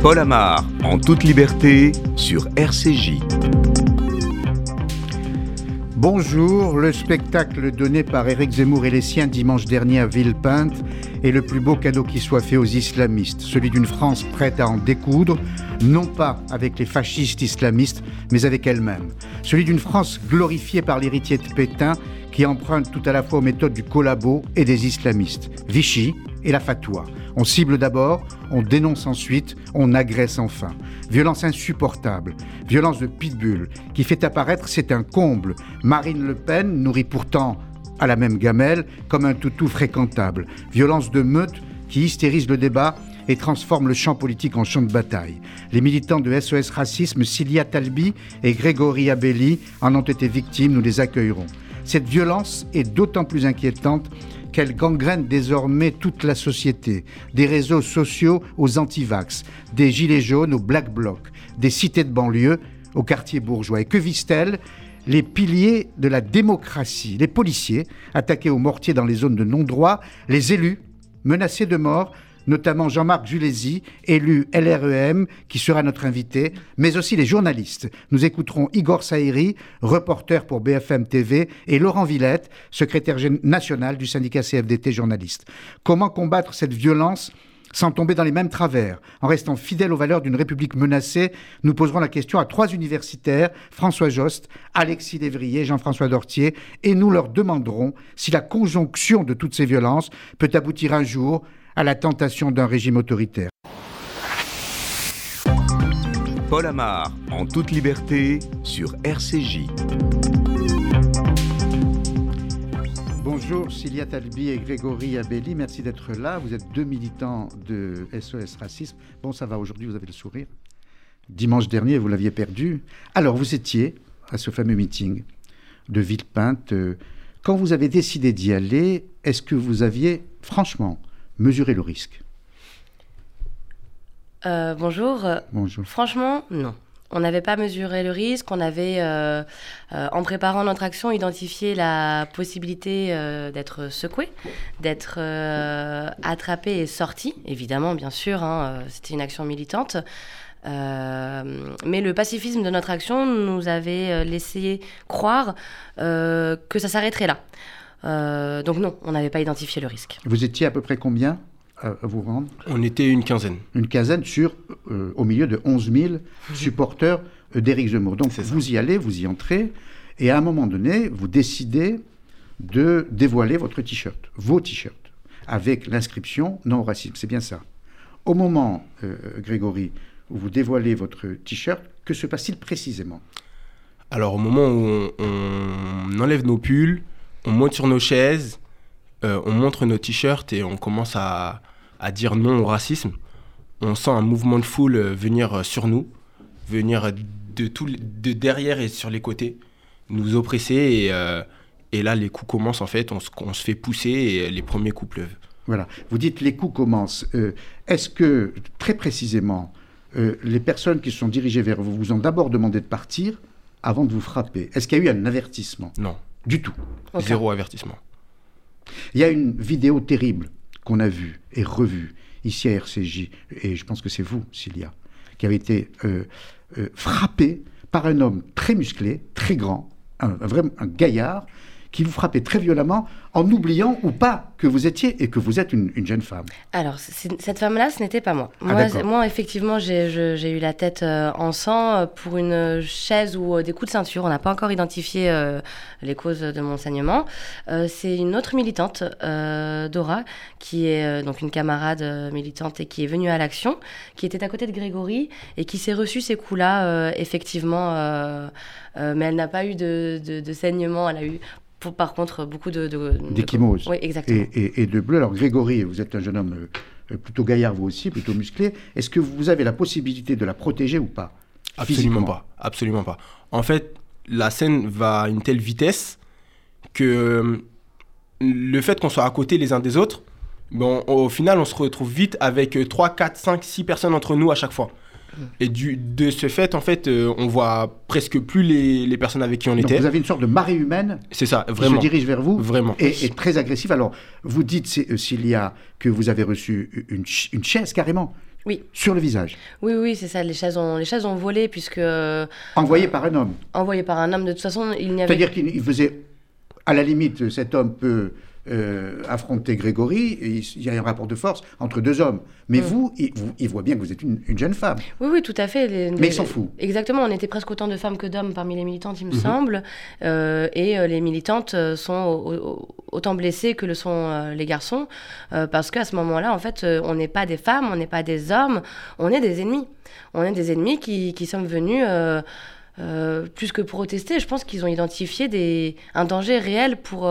Paul Amar, en toute liberté, sur RCJ. Bonjour, le spectacle donné par Éric Zemmour et les siens dimanche dernier à Villepinte est le plus beau cadeau qui soit fait aux islamistes, celui d'une France prête à en découdre, non pas avec les fascistes islamistes, mais avec elle-même. Celui d'une France glorifiée par l'héritier de Pétain qui emprunte tout à la fois aux méthodes du collabo et des islamistes, Vichy et la fatwa. On cible d'abord, on dénonce ensuite, on agresse enfin. Violence insupportable, violence de pitbull, qui fait apparaître, c'est un comble. Marine Le Pen nourrit pourtant à la même gamelle comme un toutou fréquentable. Violence de meute qui hystérise le débat et transforme le champ politique en champ de bataille. Les militants de SOS Racisme, Cilia Talbi et Grégory Abelli, en ont été victimes, nous les accueillerons. Cette violence est d'autant plus inquiétante qu'elle gangrène désormais toute la société, des réseaux sociaux aux antivax, des gilets jaunes aux black blocs, des cités de banlieue aux quartiers bourgeois. Et que visent-elles? Les piliers de la démocratie, les policiers attaqués au mortier dans les zones de non-droit, les élus menacés de mort, notamment Jean-Marc Julési, élu LREM, qui sera notre invité, mais aussi les journalistes. Nous écouterons Igor Saïri, reporter pour BFM TV, et Laurent Villette, secrétaire national du syndicat CFDT journaliste. Comment combattre cette violence sans tomber dans les mêmes travers, en restant fidèle aux valeurs d'une République menacée, nous poserons la question à trois universitaires, François Jost, Alexis Lévrier, Jean-François Dortier, et nous leur demanderons si la conjonction de toutes ces violences peut aboutir un jour à la tentation d'un régime autoritaire. Paul Amar, en toute liberté, sur RCJ. Bonjour Cilia Talbi et Grégory Abelli, merci d'être là. Vous êtes deux militants de SOS Racisme. Bon, ça va, aujourd'hui vous avez le sourire. Dimanche dernier, vous l'aviez perdu. Alors, vous étiez à ce fameux meeting de Villepinte. Quand vous avez décidé d'y aller, est-ce que vous aviez, franchement, mesurer le risque euh, bonjour. Bonjour. Franchement, non. On n'avait pas mesuré le risque, on avait, euh, euh, en préparant notre action, identifié la possibilité d'être secoué, d'être attrapé et sorti, évidemment, bien sûr, hein, c'était une action militante. mais le pacifisme de notre action nous avait laissé croire que ça s'arrêterait là. Euh, donc non, on n'avait pas identifié le risque. Vous étiez à peu près combien à vous rendre On était une quinzaine. Une quinzaine sur, euh, au milieu de 11 000 supporters euh, d'Éric Zemmour. Donc vous y allez, vous y entrez, et à un moment donné, vous décidez de dévoiler votre t-shirt, vos t-shirts, avec l'inscription non au racisme. C'est bien ça. Au moment, Grégory, où vous dévoilez votre t-shirt, que se passe-t-il précisément? Alors au moment où on enlève nos pulls, on monte sur nos chaises, euh, on montre nos t-shirts et on commence à, dire non au racisme. On sent un mouvement de foule euh, venir euh, sur nous, venir de, tout, de derrière et sur les côtés, nous oppresser. Et, et là, les coups commencent en fait, on se, fait pousser et les premiers coups pleuvent. Voilà. Vous dites les coups commencent. Est-ce que, très précisément, les personnes qui se sont dirigées vers vous vous ont d'abord demandé de partir avant de vous frapper? Est-ce qu'il y a eu un avertissement? Non. Du tout. Zéro avertissement. Il y a une vidéo terrible qu'on a vue et revue ici à RCJ, et je pense que c'est vous, Cilia, qui avez été euh, euh, frappé par un homme très musclé, très grand, un, un, un gaillard, qui vous frappait très violemment en oubliant ou pas que vous étiez et que vous êtes une, jeune femme. Alors, cette femme-là, ce n'était pas moi. Ah, moi, effectivement, j'ai eu la tête euh, en sang euh, pour une chaise ou euh, des coups de ceinture. On n'a pas encore identifié les causes de mon saignement. C'est une autre militante, Dora, qui est donc une camarade militante et qui est venue à l'action, qui était à côté de Grégory et qui s'est reçu ces coups-là, effectivement. mais elle n'a pas eu de, de saignement. Elle a eu par contre, beaucoup de... D'échymose. Oui, exactement. Et, de bleu. Alors, Grégory, vous êtes un jeune homme euh, plutôt gaillard, vous aussi, plutôt musclé. Est-ce que vous avez la possibilité de la protéger ou pas? Absolument pas. Absolument pas. En fait, la scène va à une telle vitesse que euh, le fait qu'on soit à côté les uns des autres, bon, au final, on se retrouve vite avec 3, 4, 5, 6 personnes entre nous à chaque fois. Et du, de ce fait, en fait, euh, on voit presque plus les, les, personnes avec qui on Donc était. Vous avez une sorte de marée humaine. C'est ça, vraiment. Qui se dirige vers vous. Vraiment. Et, très agressive. Alors, vous dites, euh, Cilia, que vous avez reçu une, une chaise carrément. Oui. Sur le visage. Oui, oui, c'est ça. Les chaises ont, les chaises ont volé puisque. Envoyées par un homme. Envoyées par un homme. De toute façon, il n'y avait. C'est-à-dire qu'il faisait. À la limite, cet homme peut euh, affronter Grégory, et il y a un rapport de force entre deux hommes. Mais mm. vous, il, voit bien que vous êtes une, jeune femme. Oui, oui, tout à fait. Mais il s'en fout. Exactement, on était presque autant de femmes que d'hommes parmi les militantes, il me mhm. semble. Euh, et euh, les militantes sont autant blessées que le sont les garçons, parce qu'à ce moment-là, en fait, on n'est pas des femmes, on n'est pas des hommes, on est des ennemis. On est des ennemis qui, qui sommes venus... plus que protester, je pense qu'ils ont identifié des, un danger réel pour,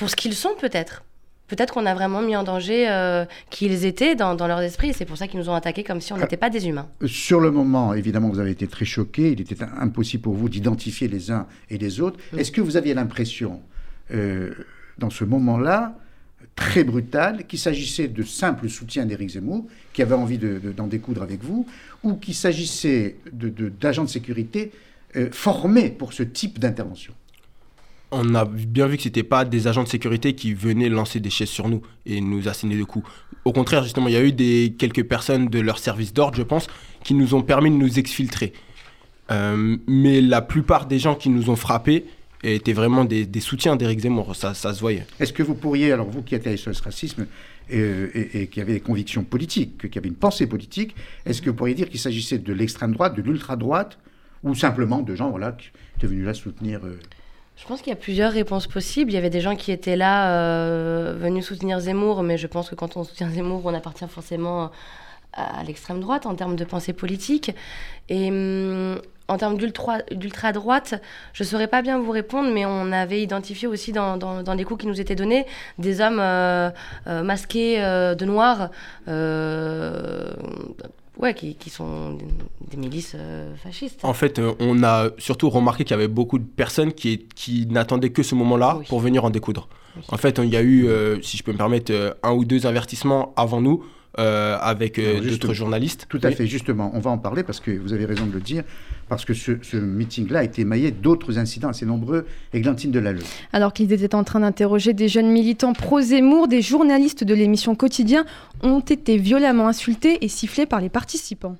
pour ce qu'ils sont peut-être. Peut-être qu'on a vraiment mis en danger euh, qui ils étaient dans, dans leur esprit. C'est pour ça qu'ils nous ont attaqués comme si on n'était pas des humains. Euh, sur le moment, évidemment, vous avez été très choqués. Il était impossible pour vous d'identifier les uns et les autres. Mm. Est-ce que vous aviez l'impression, euh, dans ce moment-là, très brutal, qu'il s'agissait de simple soutien d'Éric Zemmour, qui avait envie d'en découdre avec vous, ou qu'il s'agissait d'agents de, de, sécurité formés pour ce type d'intervention? On a bien vu que c'était pas des agents de sécurité qui venaient lancer des chaises sur nous et nous asséner de coups. Au contraire, justement, il y a eu des, quelques personnes de leur service d'ordre, je pense, qui nous ont permis de nous exfiltrer. Euh, mais la plupart des gens qui nous ont frappés étaient vraiment des, soutiens d'Éric Zemmour, ça, se voyait. Est-ce que vous pourriez, alors vous qui êtes à SOS Racisme et, qui avez des convictions politiques, qui avez une pensée politique, est-ce que vous pourriez dire qu'il s'agissait de l'extrême droite, de l'ultra-droite, ou simplement de gens voilà, qui étaient venus là soutenir... Euh, je pense qu'il y a plusieurs réponses possibles. Il y avait des gens qui étaient là, euh, venus soutenir Zemmour, mais je pense que quand on soutient Zemmour, on appartient forcément à l'extrême droite en termes de pensée politique. Et hum, en termes d'ultra-droite, je ne saurais pas bien vous répondre, mais on avait identifié aussi dans, dans, les coups qui nous étaient donnés des hommes euh, euh, masqués de noir ouais, qui, qui, sont des milices euh, fascistes. En fait, euh, on a surtout remarqué qu'il y avait beaucoup de personnes qui, qui n'attendaient que ce moment-là pour venir en découdre. En fait, il y a eu, euh, si je peux me permettre, un ou deux avertissements avant nous. Avec d'autres journalistes. Tout à fait, justement, on va en parler parce que vous avez raison de le dire parce que ce, meeting-là a été émaillé d'autres incidents assez nombreux, Églantine Delalleux. Alors qu'ils étaient en train d'interroger des jeunes militants pro-Zemmour, des journalistes de l'émission Quotidien ont été violemment insultés et sifflés par les participants.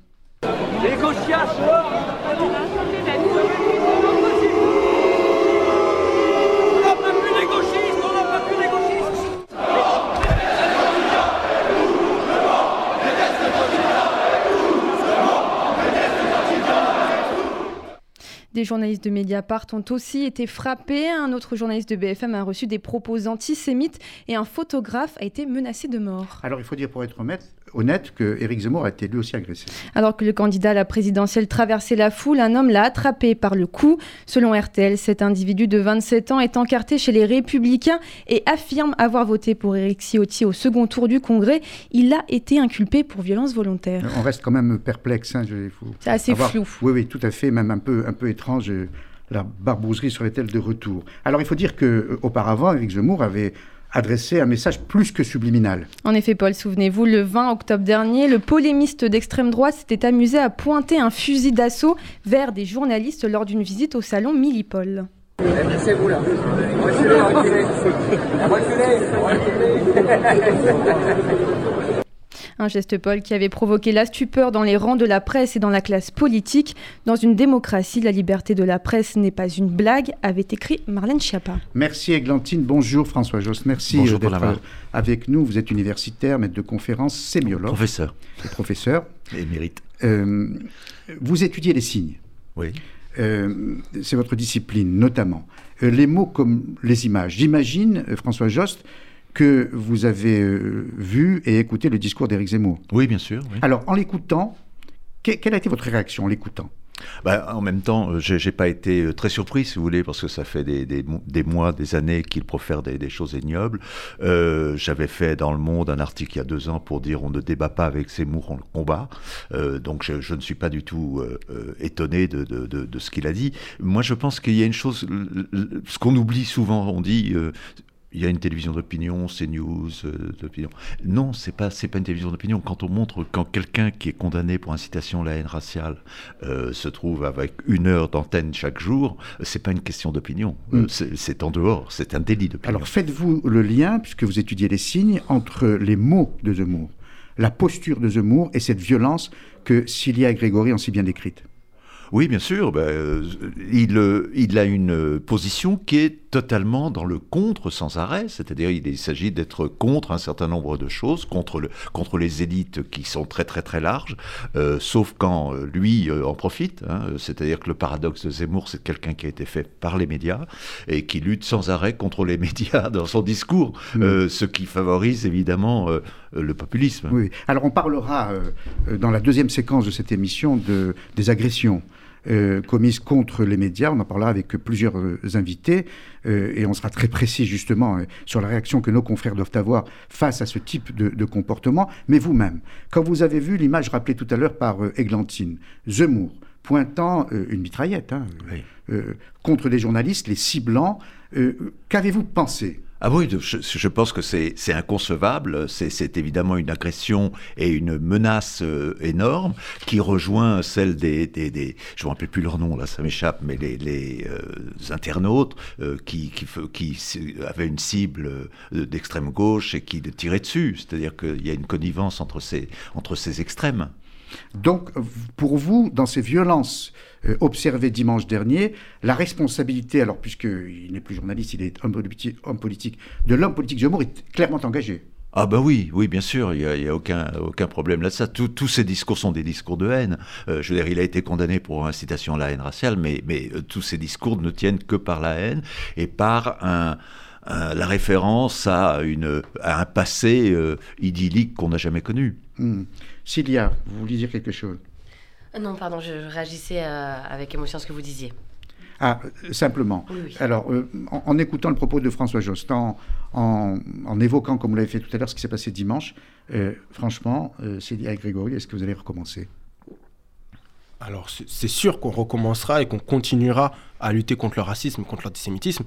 Des journalistes de Mediapart ont aussi été frappés. Un autre journaliste de BFM a reçu des propos antisémites et un photographe a été menacé de mort. Alors il faut dire pour être honnête, honnête que Éric Zemmour a été lui aussi agressé. Alors que le candidat à la présidentielle traversait la foule, un homme l'a attrapé par le cou. Selon RTL, cet individu de 27 ans est encarté chez les Républicains et affirme avoir voté pour Éric Ciotti au second tour du Congrès. Il a été inculpé pour violence volontaire. On reste quand même perplexe. Hein, C'est assez flou. Oui, oui, tout à fait, même un peu, un peu étrange. La barbouzerie serait-elle de retour Alors il faut dire qu'auparavant, Éric Zemmour avait adresser un message plus que subliminal. En effet, Paul, souvenez-vous, le 20 octobre dernier, le polémiste d'extrême droite s'était amusé à pointer un fusil d'assaut vers des journalistes lors d'une visite au salon Millipol. vous là. Un geste, Paul, qui avait provoqué la stupeur dans les rangs de la presse et dans la classe politique. Dans une démocratie, la liberté de la presse n'est pas une blague, avait écrit Marlène Schiappa. Merci Églantine. Bonjour François Jost. Merci euh, d'être euh, avec nous. Vous êtes universitaire, maître de conférence, sémiologue. Professeur. professeur. Émérite. Euh, vous étudiez les signes. Oui. c'est votre discipline, notamment. les mots comme les images. J'imagine, François Jost, que vous avez euh, vu et écouté le discours d'Éric Zemmour. Oui, bien sûr. Alors, en l'écoutant, quelle a été votre réaction en l'écoutant? Bah, en même temps, euh, je n'ai pas été euh, très surpris, si vous voulez, parce que ça fait des, des, mois, des années qu'il profère des, choses ignobles. J'avais fait dans Le Monde un article il y a deux ans pour dire on ne débat pas avec Zemmour, on le combat. donc je, ne suis pas du tout étonné de, de, de, ce qu'il a dit. Moi, je pense qu'il y a une chose, ce qu'on oublie souvent, on dit il y a une télévision d'opinion, c'est news euh, d'opinion. Non, c'est pas c'est pas une télévision d'opinion. Quand on montre quand quelqu'un qui est condamné pour incitation à la haine raciale euh, se trouve avec une heure d'antenne chaque jour, c'est pas une question d'opinion. Euh, mm. c'est en dehors, c'est un délit d'opinion. Alors faites-vous le lien, puisque vous étudiez les signes, entre les mots de Zemmour, la posture de Zemmour et cette violence que Cilia et Grégory ont si bien décrite oui, bien sûr. Ben, euh, il, euh, il, a une position qui est totalement dans le contre sans arrêt. C'est-à-dire, il, s'agit d'être contre un certain nombre de choses, contre, le, contre les élites qui sont très très très larges, euh, sauf quand lui en profite. Hein. C'est-à-dire que le paradoxe de Zemmour, c'est quelqu'un qui a été fait par les médias et qui lutte sans arrêt contre les médias dans son discours, ce qui favorise évidemment le populisme. Oui. Alors, on parlera dans la deuxième séquence de cette émission de, des agressions. Euh, commises contre les médias. On en parlera avec plusieurs euh, invités euh, et on sera très précis justement sur la réaction que nos confrères doivent avoir face à ce type de, comportement. Mais vous-même, quand vous avez vu l'image rappelée tout à l'heure par Églantine, Zemmour, pointant une mitraillette hein, contre des journalistes, les ciblant, qu'avez-vous pensé? Ah oui, je, pense que c'est inconcevable. C'est évidemment une agression et une menace euh, énorme qui rejoint celle des, des, des je me rappelle plus leur nom là, ça m'échappe, mais les, les euh, internautes euh, qui, qui, qui, avaient une cible d'extrême gauche et qui tiraient dessus. C'est-à-dire qu'il y a une connivence entre ces, entre ces extrêmes. Donc, pour vous, dans ces violences euh, observées dimanche dernier, la responsabilité, alors puisqu'il n'est plus journaliste, il est homme politique, de l'homme politique Zemmour est clairement engagée. Ah ben oui, oui, bien sûr, il n'y a, aucun, aucun problème là-dessus. Tous ces discours sont des discours de haine. Euh, je veux dire, il a été condamné pour incitation à la haine raciale, mais, mais euh, tous ces discours ne tiennent que par la haine et par un, la référence à, une, à un passé idyllique qu'on n'a jamais connu. Cilia, vous vouliez dire quelque chose? Euh, Non, pardon, je réagissais euh, avec émotion à ce que vous disiez. Ah, simplement. Alors, euh, en, écoutant le propos de François Jost, en, en, évoquant, comme vous l'avez fait tout à l'heure, ce qui s'est passé dimanche, franchement, Cilia et Grégory, est-ce que vous allez recommencer? Alors c'est sûr qu'on recommencera et qu'on continuera à lutter contre le racisme, contre l'antisémitisme.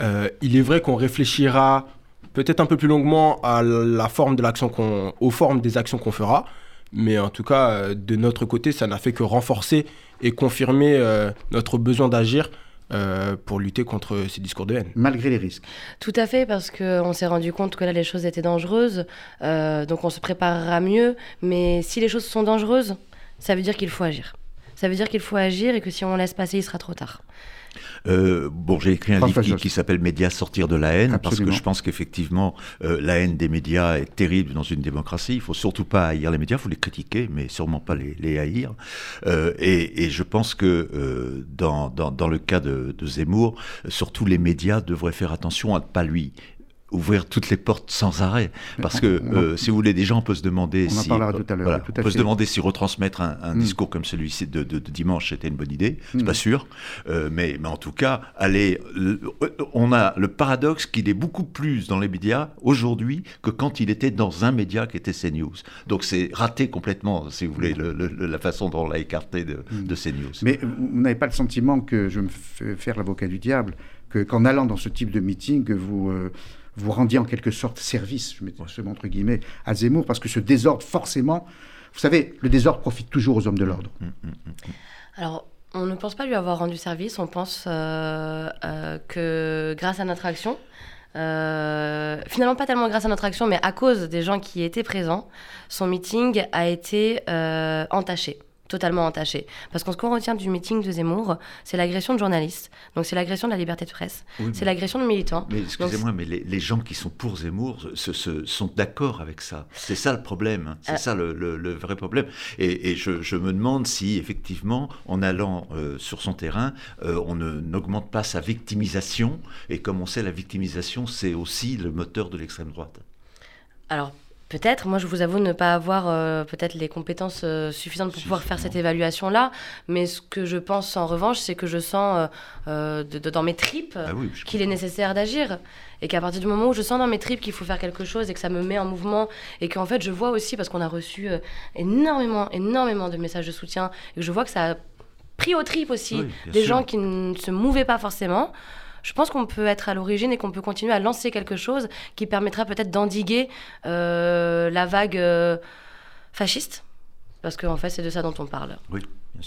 Il est vrai qu'on réfléchira peut-être un peu plus longuement à la forme de l'action qu'on, aux formes des actions qu'on fera. Mais en tout cas, euh, de notre côté, ça n'a fait que renforcer et confirmer euh, notre besoin d'agir euh, pour lutter contre ces discours de haine. Malgré les risques. Tout à fait, parce qu'on s'est rendu compte que là, les choses étaient dangereuses. donc on se préparera mieux. Mais si les choses sont dangereuses, ça veut dire qu'il faut agir. Ça veut dire qu'il faut agir et que si on laisse passer, il sera trop tard. Euh, bon, j'ai écrit un livre qui, s'appelle Médias sortir de la haine, parce que je pense qu'effectivement, euh, la haine des médias est terrible dans une démocratie. Il faut surtout pas haïr les médias, il faut les critiquer, mais sûrement pas les, haïr. Euh, et, je pense que dans, dans, le cas de, de Zemmour, surtout les médias devraient faire attention à ne pas lui ouvrir toutes les portes sans arrêt. Parce que, euh, si vous voulez, des gens peuvent se demander si. peut se demander si retransmettre un, hmm. discours comme celui-ci de, dimanche était une bonne idée. C'est hmm. pas sûr. Euh, mais, mais en tout cas, allez, on a le paradoxe qu'il est beaucoup plus dans les médias aujourd'hui que quand il était dans un média qui était CNews. Donc c'est raté complètement, si vous voulez, la façon dont on l'a écarté de, hmm. de CNews. Mais vous n'avez pas le sentiment que je me fais faire l'avocat du diable, qu'en allant dans ce type de meeting, vous. Euh, vous rendiez en quelque sorte service, je mets ce entre guillemets, à Zemmour, parce que ce désordre, forcément, vous savez, le désordre profite toujours aux hommes de l'ordre. Mmh, mmh, mmh, Alors, on ne pense pas lui avoir rendu service, on pense euh, euh, que grâce à notre action, euh, finalement pas tellement grâce à notre action, mais à cause des gens qui étaient présents, son meeting a été entaché totalement entaché. Parce qu'on ce qu'on retient du meeting de Zemmour, c'est l'agression de journalistes. Donc c'est l'agression de la liberté de presse. c'est l'agression de militants. Mais excusez-moi, mais les, gens qui sont pour Zemmour se, sont d'accord avec ça. C'est ça le problème. Hein. C'est euh. ça le, vrai problème. Et, je, me demande si effectivement, en allant euh, sur son terrain, euh, on n'augmente pas sa victimisation. Et comme on sait, la victimisation, c'est aussi le moteur de l'extrême droite. Alors Peut-être. Moi, je vous avoue ne pas avoir euh, peut-être les compétences euh, suffisantes pour pouvoir faire cette évaluation-là. Mais ce que je pense en revanche, c'est que je sens euh, dans mes tripes ah qu'il est nécessaire d'agir. Et qu'à partir du moment où je sens dans mes tripes qu'il faut faire quelque chose et que ça me met en mouvement, et qu'en fait, je vois aussi, parce qu'on a reçu énormément, énormément de messages de soutien, et que je vois que ça a pris aux tripes aussi des gens qui ne se mouvaient pas forcément je pense qu'on peut être à l'origine et qu'on peut continuer à lancer quelque chose qui permettra peut-être d'endiguer euh, la vague euh, fasciste. Parce qu'en fait, c'est de ça dont on parle. Oui,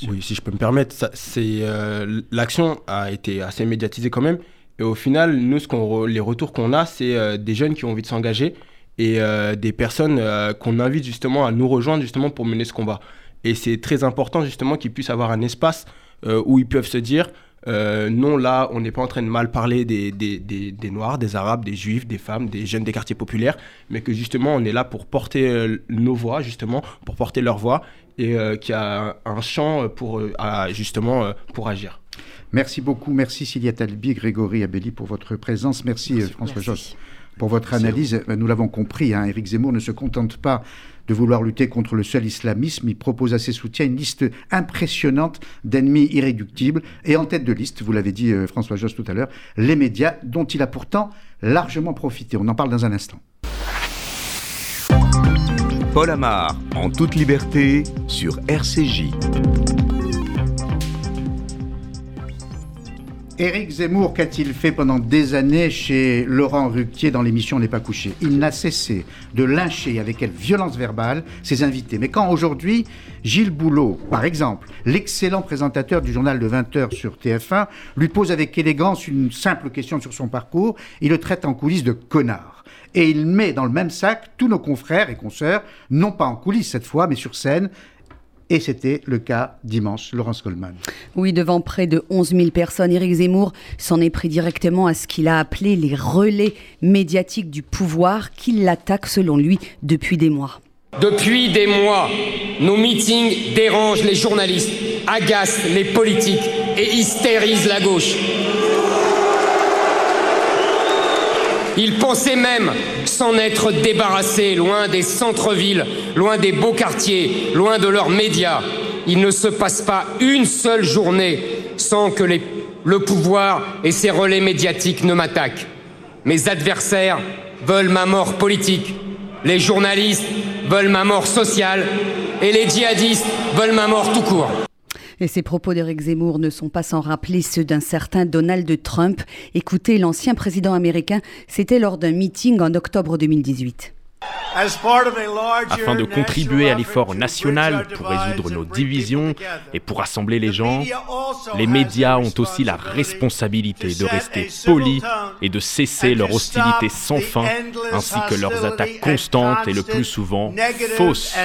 oui si je peux me permettre, c'est euh, l'action a été assez médiatisée quand même. Et au final, nous, ce les retours qu'on a, c'est des jeunes qui ont envie de s'engager et des personnes qu'on invite justement à nous rejoindre justement pour mener ce combat. Et c'est très important justement qu'ils puissent avoir un espace où ils peuvent se dire euh, non, là, on n'est pas en train de mal parler des, des, Noirs, des Arabes, des Juifs, des femmes, des jeunes des quartiers populaires, mais que justement, on est là pour porter euh, nos voix, justement, pour porter leur voix, et euh, qu'il y a un champ pour, justement, pour agir. Merci beaucoup. Merci Cilia Talbi, Grégory Abelli pour votre présence. Merci, François Josse pour votre analyse. Nous l'avons compris, hein, Éric Zemmour ne se contente pas de vouloir lutter contre le seul islamisme. Il propose à ses soutiens une liste impressionnante d'ennemis irréductibles. Et en tête de liste, vous l'avez dit euh, François Josse tout à l'heure, les médias dont il a pourtant largement profité. On en parle dans un instant. Paul Amar, en toute liberté, sur RCJ. Éric Zemmour, qu'a-t-il fait pendant des années chez Laurent Ruquier dans l'émission N'est pas couché? Il n'a cessé de lyncher avec quelle violence verbale ses invités. Mais quand aujourd'hui, Gilles Boulot, par exemple, l'excellent présentateur du journal de 20h sur TF1, lui pose avec élégance une simple question sur son parcours, il le traite en coulisses de connard. Et il met dans le même sac tous nos confrères et consoeurs, non pas en coulisses cette fois, mais sur scène, et c'était le cas dimanche, Laurence Goldman. Oui, devant près de 11 000 personnes, Éric Zemmour s'en est pris directement à ce qu'il a appelé les relais médiatiques du pouvoir qui l'attaquent selon lui depuis des mois. Depuis des mois, nos meetings dérangent les journalistes, agacent les politiques et hystérisent la gauche. Ils pensaient même s'en être débarrassés, loin des centres-villes, loin des beaux quartiers, loin de leurs médias. Il ne se passe pas une seule journée sans que le pouvoir et ses relais médiatiques ne m'attaquent. Mes adversaires veulent ma mort politique, les journalistes veulent ma mort sociale et les djihadistes veulent ma mort tout court. Et ces propos d'Éric Zemmour ne sont pas sans rappeler ceux d'un certain Donald Trump. Écoutez, l'ancien président américain, c'était lors d'un meeting en octobre 2018. Afin de contribuer à l'effort national pour résoudre nos divisions et pour rassembler les gens, les médias ont aussi la responsabilité de rester polis et de cesser leur hostilité sans fin, ainsi que leurs attaques constantes et le plus souvent fausses.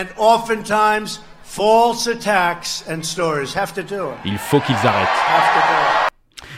Il faut qu'ils arrêtent.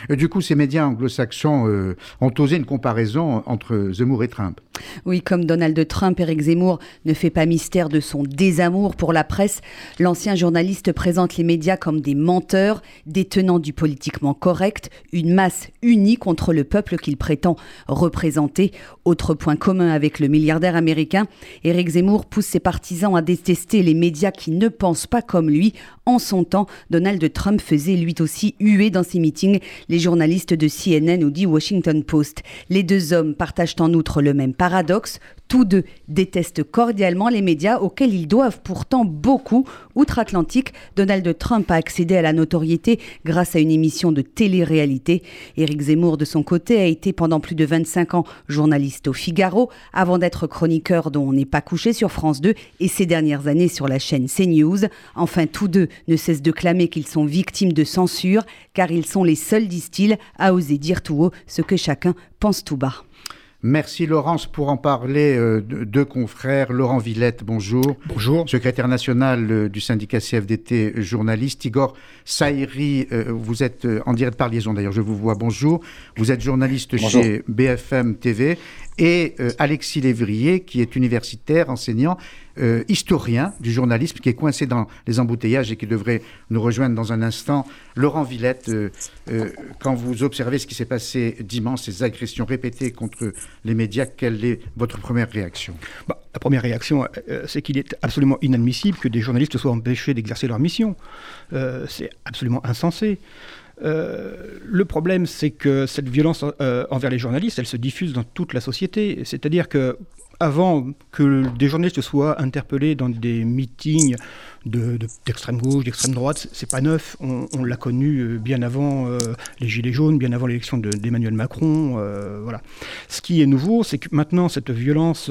Du coup, ces médias anglo-saxons euh, ont osé une comparaison entre Zemmour et Trump. Oui, comme Donald Trump, Eric Zemmour ne fait pas mystère de son désamour pour la presse. L'ancien journaliste présente les médias comme des menteurs, détenant du politiquement correct, une masse unie contre le peuple qu'il prétend représenter. Autre point commun avec le milliardaire américain, Eric Zemmour pousse ses partisans à détester les médias qui ne pensent pas comme lui. En son temps, Donald Trump faisait lui aussi huer dans ses meetings les journalistes de CNN ou du Washington Post. Les deux hommes partagent en outre le même paradoxe, tous deux détestent cordialement les médias auxquels ils doivent pourtant beaucoup. Outre-Atlantique, Donald Trump a accédé à la notoriété grâce à une émission de télé-réalité. Éric Zemmour, de son côté, a été pendant plus de 25 ans journaliste au Figaro, avant d'être chroniqueur dont on n'est pas couché sur France 2 et ces dernières années sur la chaîne CNews. Enfin, tous deux ne cessent de clamer qu'ils sont victimes de censure, car ils sont les seuls, disent-ils, à oser dire tout haut ce que chacun pense tout bas. Merci Laurence pour en parler. Euh, deux confrères, Laurent Villette, bonjour. Bonjour. Secrétaire national euh, du syndicat CFDT, journaliste. Igor Saïri, euh, vous êtes en direct par liaison d'ailleurs, je vous vois, bonjour. Vous êtes journaliste chez BFM TV et euh, Alexis Lévrier, qui est universitaire, enseignant, euh, historien du journalisme, qui est coincé dans les embouteillages et qui devrait nous rejoindre dans un instant. Laurent Villette, euh, quand vous observez ce qui s'est passé dimanche, ces agressions répétées contre les médias, quelle est votre première réaction? Bah, La première réaction, c'est qu'il est absolument inadmissible que des journalistes soient empêchés d'exercer leur mission. c'est absolument insensé. Euh, le problème, c'est que cette violence euh, envers les journalistes, elle se diffuse dans toute la société. C'est-à-dire que avant que des journalistes soient interpellés dans des meetings d'extrême de, gauche, d'extrême droite, c'est pas neuf. On, l'a connu euh, bien avant les Gilets jaunes, bien avant l'élection d'Emmanuel Macron. voilà. Ce qui est nouveau, c'est que maintenant, cette violence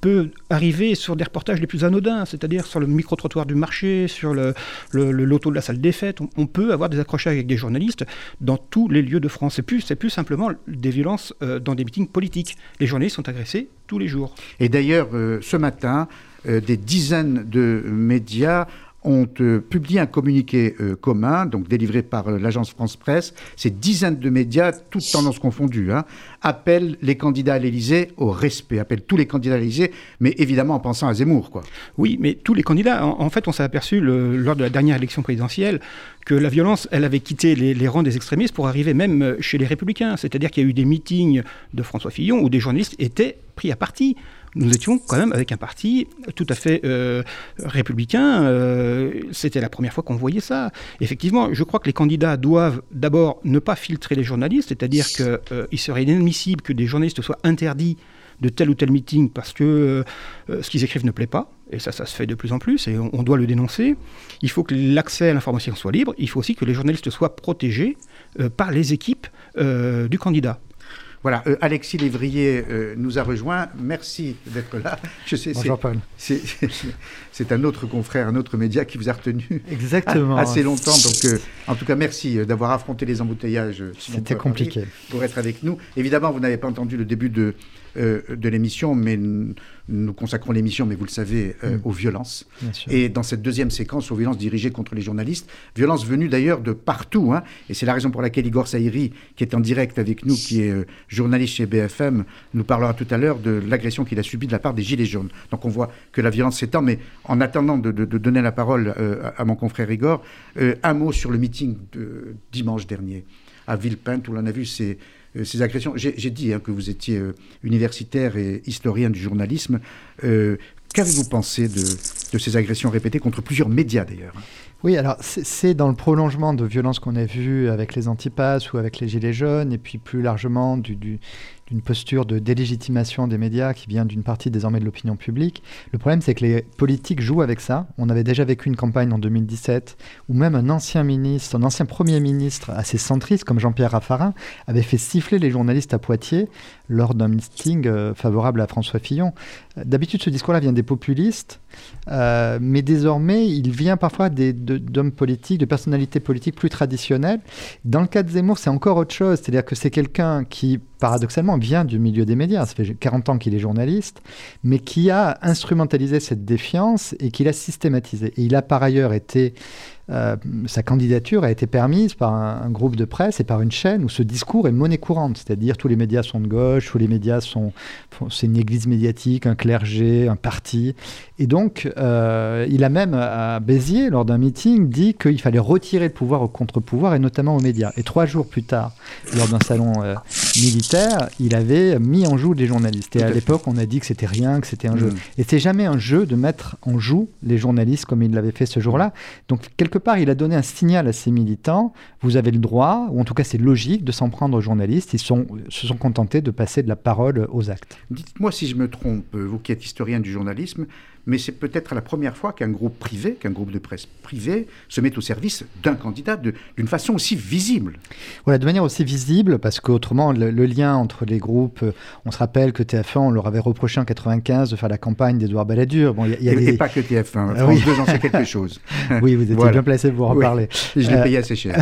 peut arriver sur des reportages les plus anodins, c'est-à-dire sur le micro-trottoir du marché, sur le, loto de la salle des fêtes. On, peut avoir des accrochages avec des journalistes dans tous les lieux de France. C'est plus, plus simplement des violences euh, dans des meetings politiques. Les journalistes sont agressés tous les jours. Et d'ailleurs, euh, ce matin, euh, des dizaines de médias ont euh, publié un communiqué euh, commun, donc délivré par euh, l'agence France Presse. Ces dizaines de médias, toutes tendances confondues, hein, appellent les candidats à l'Élysée au respect, appellent tous les candidats à l'Élysée, mais évidemment en pensant à Zemmour. Quoi. Oui, mais tous les candidats, en, fait, on s'est aperçu lors de la dernière élection présidentielle que la violence, elle avait quitté les, les rangs des extrémistes pour arriver même chez les républicains. C'est-à-dire qu'il y a eu des meetings de François Fillon où des journalistes étaient pris à partie nous étions quand même avec un parti tout à fait euh, républicain. Euh, c'était la première fois qu'on voyait ça. Effectivement, je crois que les candidats doivent d'abord ne pas filtrer les journalistes, c'est-à-dire qu'il euh, serait inadmissible que des journalistes soient interdits de tel ou tel meeting parce que ce qu'ils écrivent ne plaît pas, et ça, ça se fait de plus en plus, et on, doit le dénoncer. Il faut que l'accès à l'information soit libre, il faut aussi que les journalistes soient protégés par les équipes du candidat. Voilà, euh, Alexis Lévrier euh, nous a rejoint. Merci d'être là. Je sais, Bonjour Paul. C'est un autre confrère, un autre média qui vous a retenu Exactement. assez longtemps. Donc, euh, en tout cas, merci d'avoir affronté les embouteillages. C'était compliqué. Pour être avec nous. Évidemment, vous n'avez pas entendu le début de, euh, de l'émission, mais nous consacrons l'émission, mais vous le savez, euh, mm. aux violences. Et dans cette deuxième séquence, aux violences dirigées contre les journalistes, violences venues d'ailleurs de partout. Hein. et c'est la raison pour laquelle Igor Saïri, qui est en direct avec nous, qui est euh, journaliste chez BFM, nous parlera tout à l'heure de l'agression qu'il a subie de la part des Gilets jaunes. Donc on voit que la violence s'étend, mais en attendant de, donner la parole à, mon confrère Igor, un mot sur le meeting de dimanche dernier à Villepinte, où l'on a vu ces ces agressions. J'ai dit hein, que vous étiez euh, universitaire et historien du journalisme. Euh, qu'avez-vous pensé de, ces agressions répétées contre plusieurs médias d'ailleurs oui, alors c'est dans le prolongement de violences qu'on a vues avec les antipasses ou avec les gilets jaunes, et puis plus largement du, d'une posture de délégitimation des médias qui vient d'une partie désormais de l'opinion publique. Le problème, c'est que les politiques jouent avec ça. On avait déjà vécu une campagne en 2017 où même un ancien ministre, un ancien premier ministre assez centriste comme Jean-Pierre Raffarin avait fait siffler les journalistes à Poitiers lors d'un meeting euh, favorable à François Fillon. D'habitude, ce discours-là vient des populistes, euh, mais désormais, il vient parfois d'hommes politiques, de personnalités politiques plus traditionnelles. Dans le cas de Zemmour, c'est encore autre chose, c'est-à-dire que c'est quelqu'un qui, paradoxalement, vient du milieu des médias, ça fait 40 ans qu'il est journaliste, mais qui a instrumentalisé cette défiance et qui l'a systématisé. Et il a par ailleurs été euh, sa candidature a été permise par un, groupe de presse et par une chaîne où ce discours est monnaie courante, c'est-à-dire tous les médias sont de gauche, tous les médias sont, c'est une église médiatique, un clergé, un parti. Et donc, euh, il a même à Béziers, lors d'un meeting, dit qu'il fallait retirer le pouvoir au contre-pouvoir et notamment aux médias. Et trois jours plus tard, lors d'un salon euh, militaire, il avait mis en joue les journalistes. Et à, l'époque, on a dit que c'était rien, que c'était un jeu. Mm. Et c'est jamais un jeu de mettre en joue les journalistes comme il l'avait fait ce jour-là. Donc, quelque il a donné un signal à ses militants vous avez le droit, ou en tout cas c'est logique, de s'en prendre aux journalistes. Ils se sont contentés de passer de la parole aux actes. Dites-moi si je me trompe, vous qui êtes historien du journalisme, mais c'est peut-être la première fois qu'un groupe privé, qu'un groupe de presse privé se met au service d'un candidat d'une façon aussi visible. Voilà, de manière aussi visible, parce qu'autrement, le, lien entre les groupes, euh, on se rappelle que TF1, on leur avait reproché en 95 de faire la campagne d'Edouard Balladur. Bon, y a, et, pas que TF1, ah, France 2 j'en sais quelque chose. oui, vous étiez bien placé pour en parler. Je l'ai euh, payé assez cher.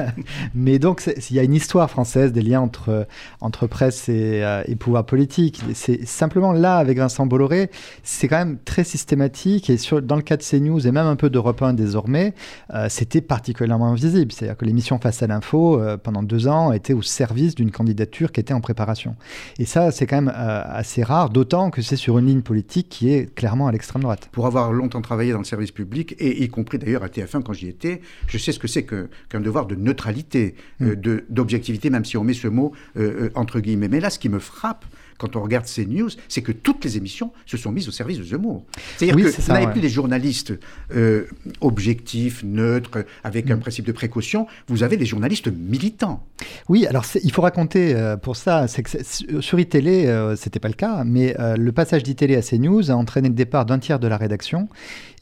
mais donc, il y a une histoire française des liens entre, entre presse et, euh, et pouvoir politique. C'est simplement là, avec Vincent Bolloré, c'est quand même très systématique et sur, dans le cas de CNews et même un peu d'Europe 1 désormais, euh, c'était particulièrement visible. C'est-à-dire que l'émission Face à l'info, euh, pendant deux ans, était au service d'une candidature qui était en préparation. Et ça, c'est quand même euh, assez rare, d'autant que c'est sur une ligne politique qui est clairement à l'extrême droite. Pour avoir longtemps travaillé dans le service public, et y compris d'ailleurs à TF1 quand j'y étais, je sais ce que c'est qu'un devoir de neutralité, mm. d'objectivité, même si on met ce mot entre guillemets. Mais là, ce qui me frappe, quand on regarde ces news, c'est que toutes les émissions se sont mises au service de Zemmour. C'est-à-dire que vous n'avez plus des journalistes euh, objectifs, neutres, avec un mm. principe de précaution, vous avez des journalistes militants. Oui, alors il faut raconter euh, pour ça, c'est que sur iTélé, euh, c'était pas le cas, mais le passage d'ITélé à CNews a entraîné le départ d'un tiers de la rédaction.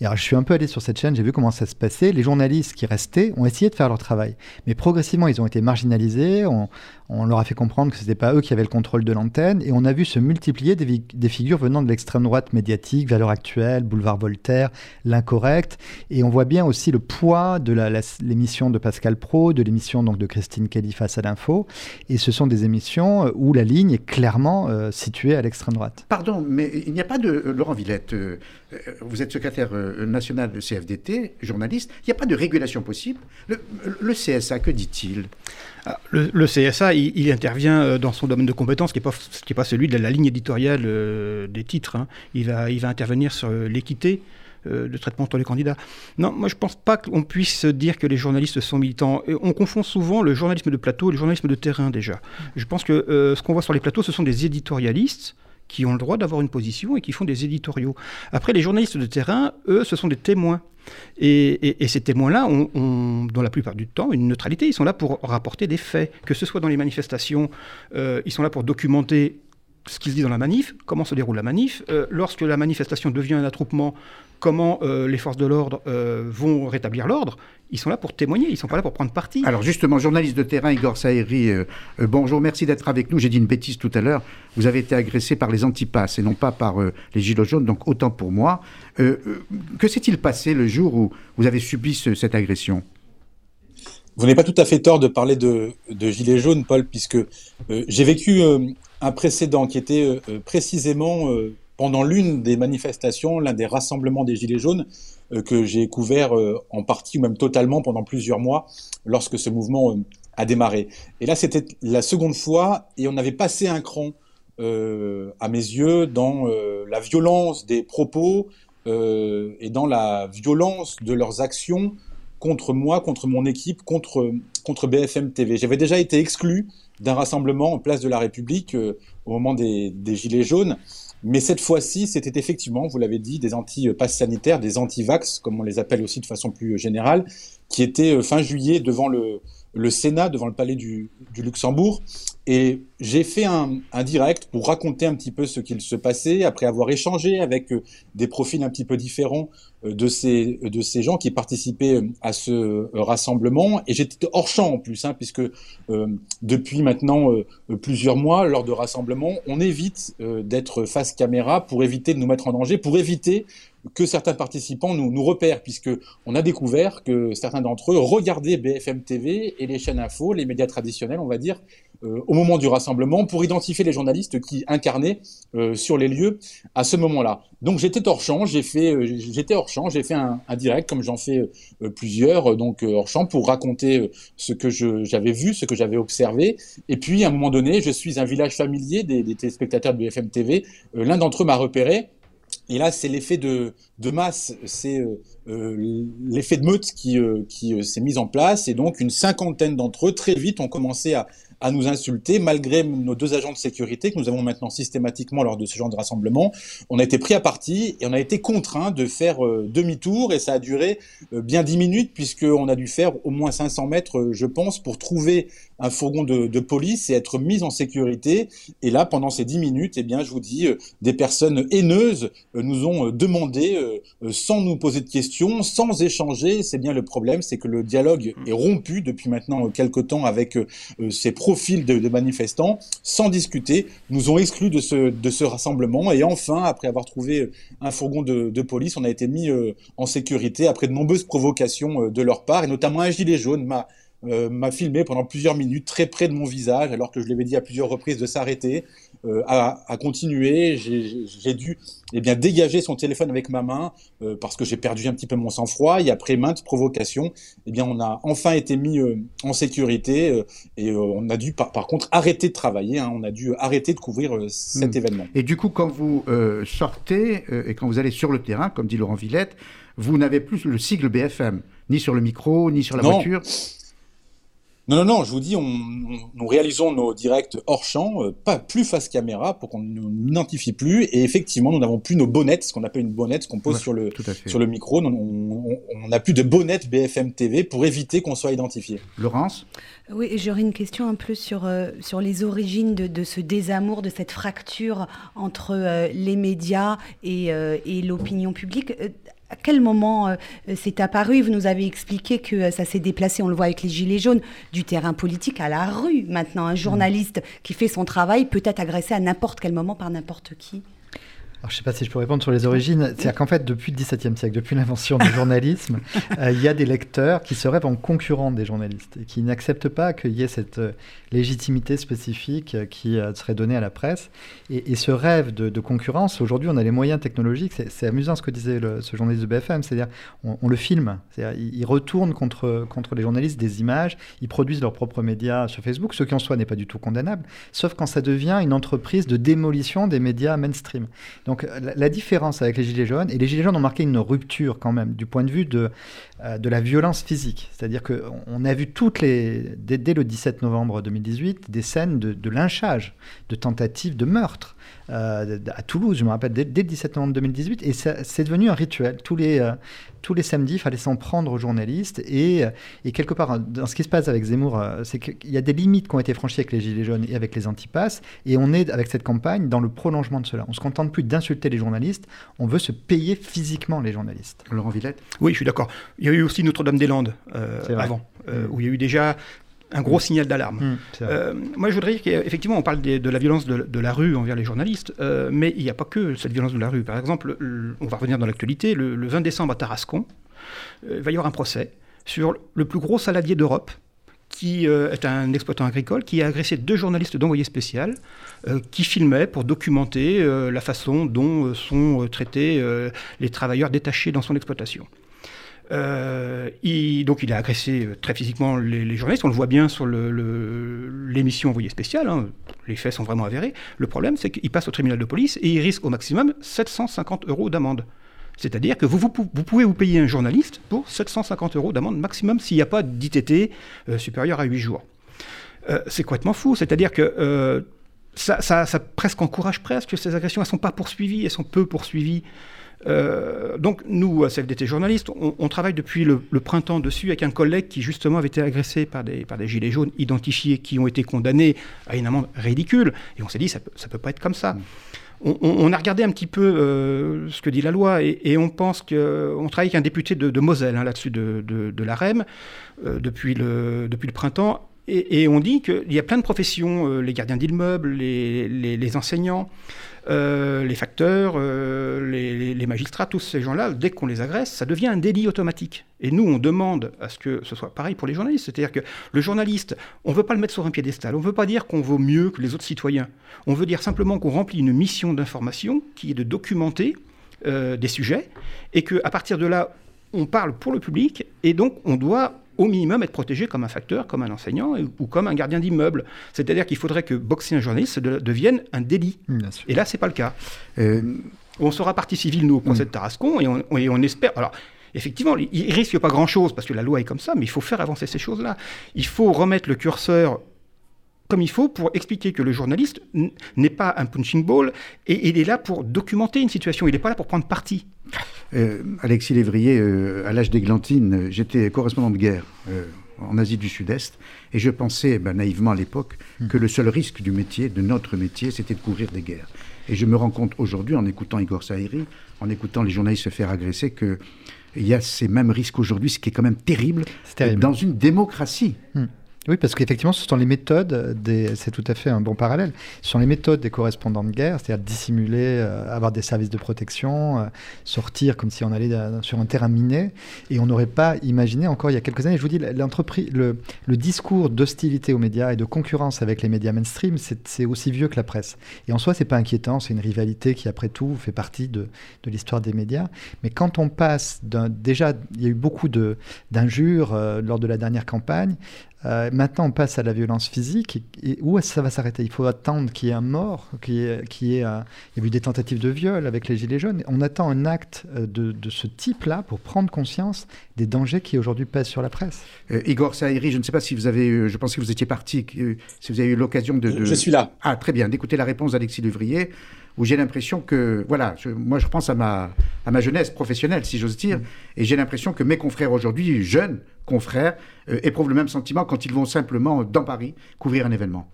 Et alors je suis un peu allé sur cette chaîne, j'ai vu comment ça se passait. Les journalistes qui restaient ont essayé de faire leur travail, mais progressivement ils ont été marginalisés. On, on leur a fait comprendre que ce n'était pas eux qui avaient le contrôle de l'antenne, et on a vu se multiplier des, figures venant de l'extrême droite médiatique, Valeurs Actuelles, Boulevard Voltaire, L'Incorrect. Et on voit bien aussi le poids de l'émission de Pascal Pro, de l'émission donc de Christine Kelly face à l'info. Et ce sont des émissions euh, où la ligne est clairement euh, située à l'extrême droite. Pardon, mais il n'y a pas de... Laurent Villette, vous êtes secrétaire national de CFDT, journaliste, il n'y a pas de régulation possible. Le, CSA, que dit-il? Le, CSA, il, intervient dans son domaine de compétences qui n'est pas, celui de la ligne éditoriale des titres. Hein. Il, va, il va intervenir sur l'équité de traitement entre les candidats. Non, moi je ne pense pas qu'on puisse dire que les journalistes sont militants. on confond souvent le journalisme de plateau et le journalisme de terrain déjà. Je pense que ce qu'on voit sur les plateaux, ce sont des éditorialistes qui ont le droit d'avoir une position et qui font des éditoriaux. Après, les journalistes de terrain, eux, ce sont des témoins. Et, ces témoins-là ont, dans la plupart du temps, une neutralité. Ils sont là pour rapporter des faits. Que ce soit dans les manifestations, euh, ils sont là pour documenter ce qui se dit dans la manif, comment se déroule la manif. Euh, lorsque la manifestation devient un attroupement, comment euh, les forces de l'ordre vont rétablir l'ordre ils sont là pour témoigner, ils ne sont pas là pour prendre parti. Alors justement, journaliste de terrain, Igor Saïri, euh, euh, bonjour, merci d'être avec nous. J'ai dit une bêtise tout à l'heure, vous avez été agressé par les antipasses et non pas par euh, les gilets jaunes, donc autant pour moi. que s'est-il passé le jour où vous avez subi cette agression? Vous n'avez pas tout à fait tort de parler de, de gilets jaunes, Paul, puisque j'ai vécu un précédent qui était précisément pendant l'une des manifestations, l'un des rassemblements des Gilets jaunes, euh, que j'ai couvert euh, en partie ou même totalement pendant plusieurs mois lorsque ce mouvement euh, a démarré. Et là, c'était la seconde fois et on avait passé un cran, à mes yeux, dans la violence des propos et dans la violence de leurs actions contre moi, contre mon équipe, contre, contre BFM TV. J'avais déjà été exclu d'un rassemblement en place de la République au moment des, des Gilets jaunes. Mais cette fois-ci, c'était effectivement, vous l'avez dit, des anti-passes sanitaires, des anti-vax, comme on les appelle aussi de façon plus générale, qui étaient euh, fin juillet devant le, Sénat, devant le palais du Luxembourg. Et j'ai fait un, un, direct pour raconter un petit peu ce qu'il se passait, après avoir échangé avec euh, des profils un petit peu différents euh, de ces, de ces gens qui participaient euh, à ce rassemblement. Et j'étais hors champ en plus, hein, puisque depuis maintenant plusieurs mois, lors de rassemblements, on évite d'être face caméra pour éviter de nous mettre en danger, pour éviter que certains participants nous, nous repèrent, puisque on a découvert que certains d'entre eux regardaient BFM TV et les chaînes info, les médias traditionnels, on va dire, euh, au moment du rassemblement pour identifier les journalistes qui incarnaient euh, sur les lieux à ce moment-là. Donc j'étais hors champ, j'ai fait, euh, j'étais hors champ, j'ai fait un, un, direct comme j'en fais plusieurs, donc hors champ pour raconter ce que j'avais vu, ce que j'avais observé. Et puis à un moment donné, je suis un village familier des, des téléspectateurs de BFM TV. L'un d'entre eux m'a repéré et là, c'est l'effet de, de, masse, c'est euh, euh l'effet de meute qui, euh, qui euh, s'est mis en place. Et donc, une cinquantaine d'entre eux, très vite, ont commencé à, à nous insulter, malgré nos deux agents de sécurité que nous avons maintenant systématiquement lors de ce genre de rassemblement. On a été pris à partie et on a été contraint de faire demi-tour. Et ça a duré bien dix minutes, puisqu'on a dû faire au moins 500 mètres, je pense, pour trouver un fourgon de, de, police et être mis en sécurité. Et là, pendant ces dix minutes, eh bien, je vous dis, euh, des personnes haineuses euh, nous ont euh, demandé, sans nous poser de questions, sans échanger. C'est bien le problème, c'est que le dialogue est rompu depuis maintenant quelques temps avec ces profils de, de, manifestants, sans discuter, nous ont exclus de ce, de ce rassemblement. Et enfin, après avoir trouvé un fourgon de, de police, on a été mis en sécurité après de nombreuses provocations de leur part, et notamment un gilet jaune m'a euh, m'a filmé pendant plusieurs minutes très près de mon visage, alors que je lui avais dit à plusieurs reprises de s'arrêter, euh, à, à, continuer. J'ai dû eh bien, dégager son téléphone avec ma main euh, parce que j'ai perdu un petit peu mon sang-froid. Et après maintes provocations, eh bien, on a enfin été mis en sécurité et on a dû par, par, contre arrêter de travailler. Hein, on a dû arrêter de couvrir cet hmm. événement. Et du coup, quand vous sortez et quand vous allez sur le terrain, comme dit Laurent Villette, vous n'avez plus le sigle BFM, ni sur le micro, ni sur la voiture. Non, non, non, je vous dis, on, nous réalisons nos directs hors champ, euh, pas plus face caméra pour qu'on ne nous identifie plus. Et effectivement, nous n'avons plus nos bonnettes, ce qu'on appelle une bonnette, ce qu'on pose sur, le, sur le micro. On n'a plus de bonnette BFM TV pour éviter qu'on soit identifié. Laurence? Oui, j'aurais une question un peu sur, euh, sur les origines de, de, ce désamour, de cette fracture entre euh, les médias et, et l'opinion publique à quel moment c'est apparu? Vous nous avez expliqué que ça s'est déplacé, on le voit avec les Gilets jaunes, du terrain politique à la rue. Maintenant, un journaliste qui fait son travail peut être agressé à n'importe quel moment par n'importe qui. Alors, je ne sais pas si je peux répondre sur les origines. C'est-à-dire qu'en fait, depuis le XVIIe siècle, depuis l'invention du journalisme, euh, il y a des lecteurs qui se rêvent en concurrents des journalistes et qui n'acceptent pas qu'il y ait cette euh, légitimité spécifique euh, qui serait donnée à la presse. Et, ce rêve de, concurrence, aujourd'hui, on a les moyens technologiques. C'est amusant ce que disait ce journaliste de BFM, c'est-à-dire on, le filme. C'est-à-dire ils retournent contre, contre les journalistes des images, ils produisent leurs propres médias sur Facebook, ce qui en soi n'est pas du tout condamnable, sauf quand ça devient une entreprise de démolition des médias mainstream. Donc la, différence avec les Gilets jaunes, et les Gilets jaunes ont marqué une rupture quand même du point de vue de, euh, la violence physique. C'est-à-dire qu'on a vu toutes les, dès, le 17 novembre 2018 des scènes de, de lynchage, de tentatives de meurtre. Euh, à Toulouse, je me rappelle, dès, le 17 novembre 2018, et c'est devenu un rituel. Tous les, euh, tous les samedis, il fallait s'en prendre aux journalistes, et, et, quelque part, dans ce qui se passe avec Zemmour, c'est qu'il y a des limites qui ont été franchies avec les Gilets jaunes et avec les antipasses, et on est, avec cette campagne, dans le prolongement de cela. On se contente plus d'insulter les journalistes, on veut se payer physiquement les journalistes. Laurent Villette? Oui, je suis d'accord. Il y a eu aussi Notre-Dame-des-Landes euh, avant, mm. où il y a eu déjà un gros signal d'alarme. Mmh, euh, moi, je voudrais dire qu'effectivement, on parle de, la violence de, la rue envers les journalistes, euh, mais il n'y a pas que cette violence de la rue. Par exemple, on va revenir dans l'actualité, le, 20 décembre à Tarascon, euh, il va y avoir un procès sur le plus gros saladier d'Europe, qui est un exploitant agricole, qui a agressé deux journalistes d'envoyé spécial, qui filmaient pour documenter la façon dont sont traités les travailleurs détachés dans son exploitation. Euh, donc il a agressé euh, très physiquement les, journalistes, on le voit bien sur l'émission le, envoyée spéciale, hein. les faits sont vraiment avérés. Le problème c'est qu'il passe au tribunal de police et il risque au maximum 750 euros d'amende. C'est-à-dire que vous, pouvez vous payer un journaliste pour 750 euros d'amende maximum s'il n'y a pas d'ITT euh, supérieur à 8 jours. c'est complètement fou, c'est-à-dire que ça, presque encourage presque que ces agressions, elles ne sont pas poursuivies, elles sont peu poursuivies. Euh, donc nous, à CFDT Journalistes, on, travaille depuis le, printemps dessus avec un collègue qui justement avait été agressé par des, par des gilets jaunes identifiés qui ont été condamnés à une amende ridicule. Et on s'est dit, ça ne peut pas être comme ça. On, a regardé un petit peu euh, ce que dit la loi et, on pense qu'on travaille avec un député de, Moselle hein, là-dessus de, de, la REM euh, depuis, le, depuis le printemps et, on dit qu'il y a plein de professions, les gardiens d'immeubles, les, les, les, enseignants, euh, les facteurs, euh, les, magistrats, tous ces gens-là, dès qu'on les agresse, ça devient un délit automatique. Et nous, on demande à ce que ce soit pareil pour les journalistes. C'est-à-dire que le journaliste, on ne veut pas le mettre sur un piédestal, on ne veut pas dire qu'on vaut mieux que les autres citoyens. On veut dire simplement qu'on remplit une mission d'information qui est de documenter euh, des sujets et qu'à partir de là, on parle pour le public et donc on doit au minimum être protégé comme un facteur, comme un enseignant ou comme un gardien d'immeuble. C'est-à-dire qu'il faudrait que boxer un journaliste devienne un délit. Et là, c'est pas le cas. Euh, on sera partie civile, nous, au procès de Tarascon, et on, espère. Alors, effectivement, il risque pas grand-chose parce que la loi est comme ça, mais il faut faire avancer ces choses-là. Il faut remettre le curseur comme il faut pour expliquer que le journaliste n'est pas un punching ball et il est là pour documenter une situation, il n'est pas là pour prendre parti. Euh, Alexis Lévrier, euh, à l'âge d'Églantine, euh, j'étais correspondant de guerre en Asie du Sud-Est et je pensais ben, naïvement à l'époque hmm. que le seul risque du métier, de notre métier, c'était de couvrir des guerres. Et je me rends compte aujourd'hui, en écoutant Igor Saïri, en écoutant les journalistes se faire agresser, que il y a ces mêmes risques aujourd'hui, ce qui est quand même terrible, terrible. dans une démocratie. Hmm. Oui, parce qu'effectivement, ce sont les méthodes, des... c'est tout à fait un bon parallèle, ce sont les méthodes des correspondants de guerre, c'est-à-dire dissimuler, euh, avoir des services de protection, euh, sortir comme si on allait euh, sur un terrain miné, et on n'aurait pas imaginé encore il y a quelques années, je vous dis, l'entreprise, le, discours d'hostilité aux médias et de concurrence avec les médias mainstream, c'est aussi vieux que la presse. Et en soi, c'est pas inquiétant, c'est une rivalité qui, après tout, fait partie de, de l'histoire des médias. Mais quand on passe d'un... Déjà, il y a eu beaucoup d'injures lors de la dernière campagne, euh, maintenant, on passe à la violence physique. Et, où est-ce que ça va s'arrêter? Il faut attendre qu'il y ait un mort, qu'il y, ait, il y a eu des tentatives de viol avec les Gilets jaunes. On attend un acte euh, de, ce type-là pour prendre conscience des dangers qui aujourd'hui pèsent sur la presse. Euh, Igor Saïri, je ne sais pas si vous avez, je pense que vous étiez parti, si vous avez eu l'occasion de, Je suis là. Ah, très bien, d'écouter la réponse d'Alexis Levrier où j'ai l'impression que, voilà, moi je pense à ma, à ma jeunesse professionnelle, si j'ose dire, et j'ai l'impression que mes confrères aujourd'hui, jeunes confrères, euh, éprouvent le même sentiment quand ils vont simplement dans Paris couvrir un événement.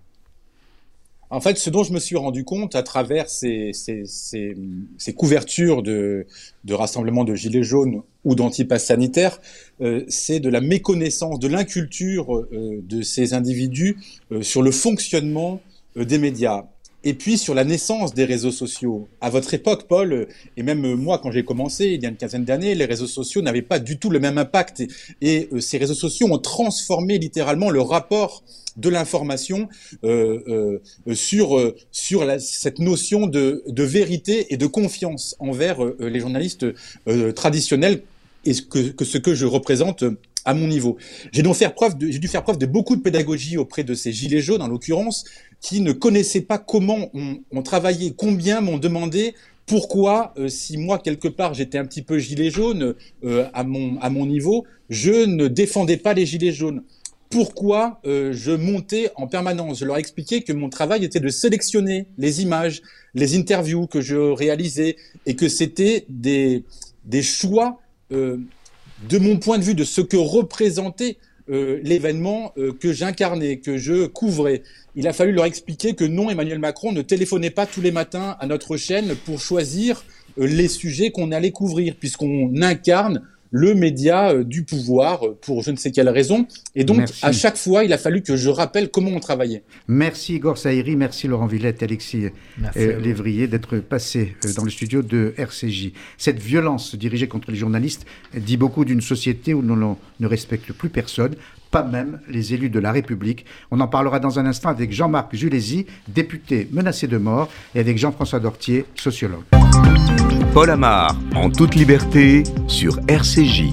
En fait, ce dont je me suis rendu compte à travers ces, ces, ces, couvertures de, de rassemblements de gilets jaunes ou d'antipasses sanitaires, euh, c'est de la méconnaissance, de l'inculture euh, de ces individus sur le fonctionnement des médias. Et puis sur la naissance des réseaux sociaux. À votre époque, Paul, et même moi quand j'ai commencé il y a une quinzaine d'années, les réseaux sociaux n'avaient pas du tout le même impact. Et, euh, ces réseaux sociaux ont transformé littéralement le rapport de l'information euh, euh, sur, euh, sur la, cette notion de, de, vérité et de confiance envers euh, les journalistes euh, traditionnels et que, que, ce que je représente à mon niveau. J'ai donc faire preuve de, j'ai dû faire preuve de beaucoup de pédagogie auprès de ces gilets jaunes, en l'occurrence, qui ne connaissaient pas comment on, on travaillait, combien m'ont demandé pourquoi, euh, si moi quelque part j'étais un petit peu gilet jaune euh, à mon à mon niveau, je ne défendais pas les gilets jaunes pourquoi euh, je montais en permanence? Je leur expliquais que mon travail était de sélectionner les images, les interviews que je réalisais, et que c'était des, des choix euh, de mon point de vue de ce que représentait euh, l'événement euh, que j'incarnais, que je couvrais. Il a fallu leur expliquer que non, Emmanuel Macron ne téléphonait pas tous les matins à notre chaîne pour choisir euh, les sujets qu'on allait couvrir, puisqu'on incarne le média euh, du pouvoir euh, pour je ne sais quelle raison. Et donc, merci. à chaque fois, il a fallu que je rappelle comment on travaillait. Merci Igor Saïri, merci Laurent Villette, Alexis euh, Lévrier d'être passé euh, dans le studio de RCJ. Cette violence dirigée contre les journalistes dit beaucoup d'une société où l'on ne respecte plus personne, pas même les élus de la République. On en parlera dans un instant avec Jean-Marc Julézy, député menacé de mort, et avec Jean-François Dortier, sociologue. Paul Amar, en toute liberté, sur RCJ.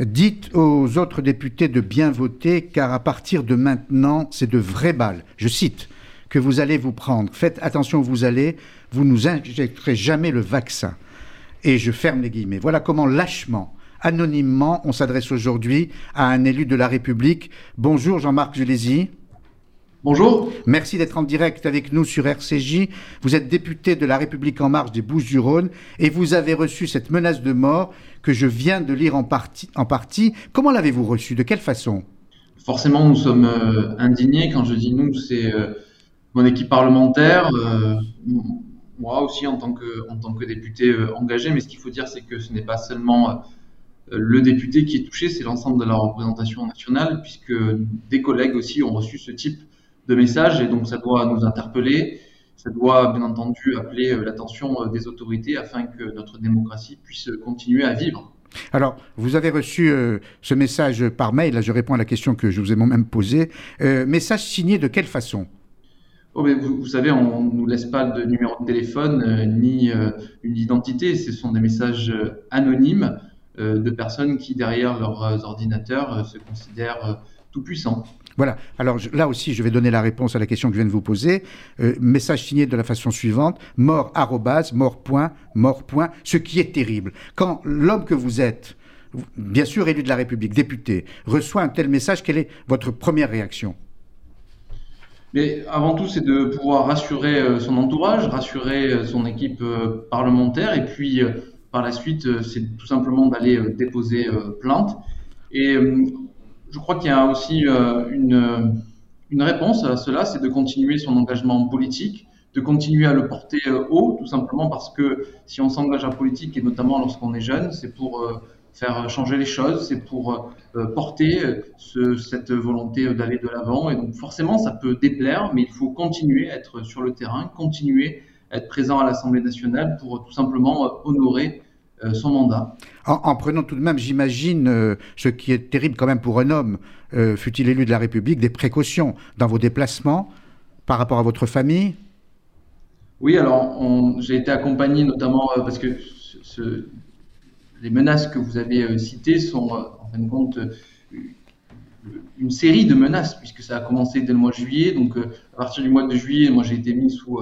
Dites aux autres députés de bien voter, car à partir de maintenant, c'est de vraies balles. Je cite que vous allez vous prendre. Faites attention où vous allez, vous nous injecterez jamais le vaccin. Et je ferme les guillemets. Voilà comment lâchement, anonymement, on s'adresse aujourd'hui à un élu de la République. Bonjour Jean-Marc Julézy. Bonjour. Merci d'être en direct avec nous sur RCJ. Vous êtes député de La République En Marche des Bouches-du-Rhône et vous avez reçu cette menace de mort que je viens de lire en partie. En partie. Comment l'avez-vous reçue? De quelle façon? Forcément, nous sommes euh, indignés. Quand je dis nous, c'est euh, mon équipe parlementaire, euh, moi aussi en tant que, en tant que député engagé. Mais ce qu'il faut dire, c'est que ce n'est pas seulement le député qui est touché, c'est l'ensemble de la représentation nationale, puisque des collègues aussi ont reçu ce type de messages et donc ça doit nous interpeller, ça doit bien entendu appeler euh, l'attention euh, des autorités afin que notre démocratie puisse continuer à vivre. Alors, vous avez reçu euh, ce message par mail, là je réponds à la question que je vous ai moi-même posée. Euh, message signé de quelle façon? Oh, mais vous, vous, savez, on ne nous laisse pas de numéro de téléphone euh, ni une identité, ce sont des messages anonymes de personnes qui, derrière leurs ordinateurs, se considèrent tout puissants. Voilà. Alors je, là aussi, je vais donner la réponse à la question que je viens de vous poser. Euh, message signé de la façon suivante mort arrobase mort point mort point. Ce qui est terrible. Quand l'homme que vous êtes, bien sûr élu de la République, député, reçoit un tel message, quelle est votre première réaction? Mais avant tout, c'est de pouvoir rassurer euh, son entourage, rassurer euh, son équipe parlementaire, et puis par la suite, c'est tout simplement d'aller déposer plainte. Et je crois qu'il y a aussi euh, une, une, réponse à cela, c'est de continuer son engagement politique, de continuer à le porter euh, haut, tout simplement parce que si on s'engage en politique, et notamment lorsqu'on est jeune, c'est pour euh, faire changer les choses, c'est pour porter ce, cette volonté d'aller de l'avant. Et donc forcément, ça peut déplaire, mais il faut continuer à être sur le terrain, continuer à être présent à l'Assemblée nationale pour tout simplement honorer son mandat. En, en, prenant tout de même, j'imagine, euh, ce qui est terrible quand même pour un homme, euh, fut-il élu de la République, des précautions dans vos déplacements par rapport à votre famille? Oui, alors j'ai été accompagné notamment euh, parce que ce, ce, les menaces que vous avez citées sont en fin de compte une série de menaces, puisque ça a commencé dès le mois de juillet. Donc à partir du mois de juillet, moi j'ai été mis sous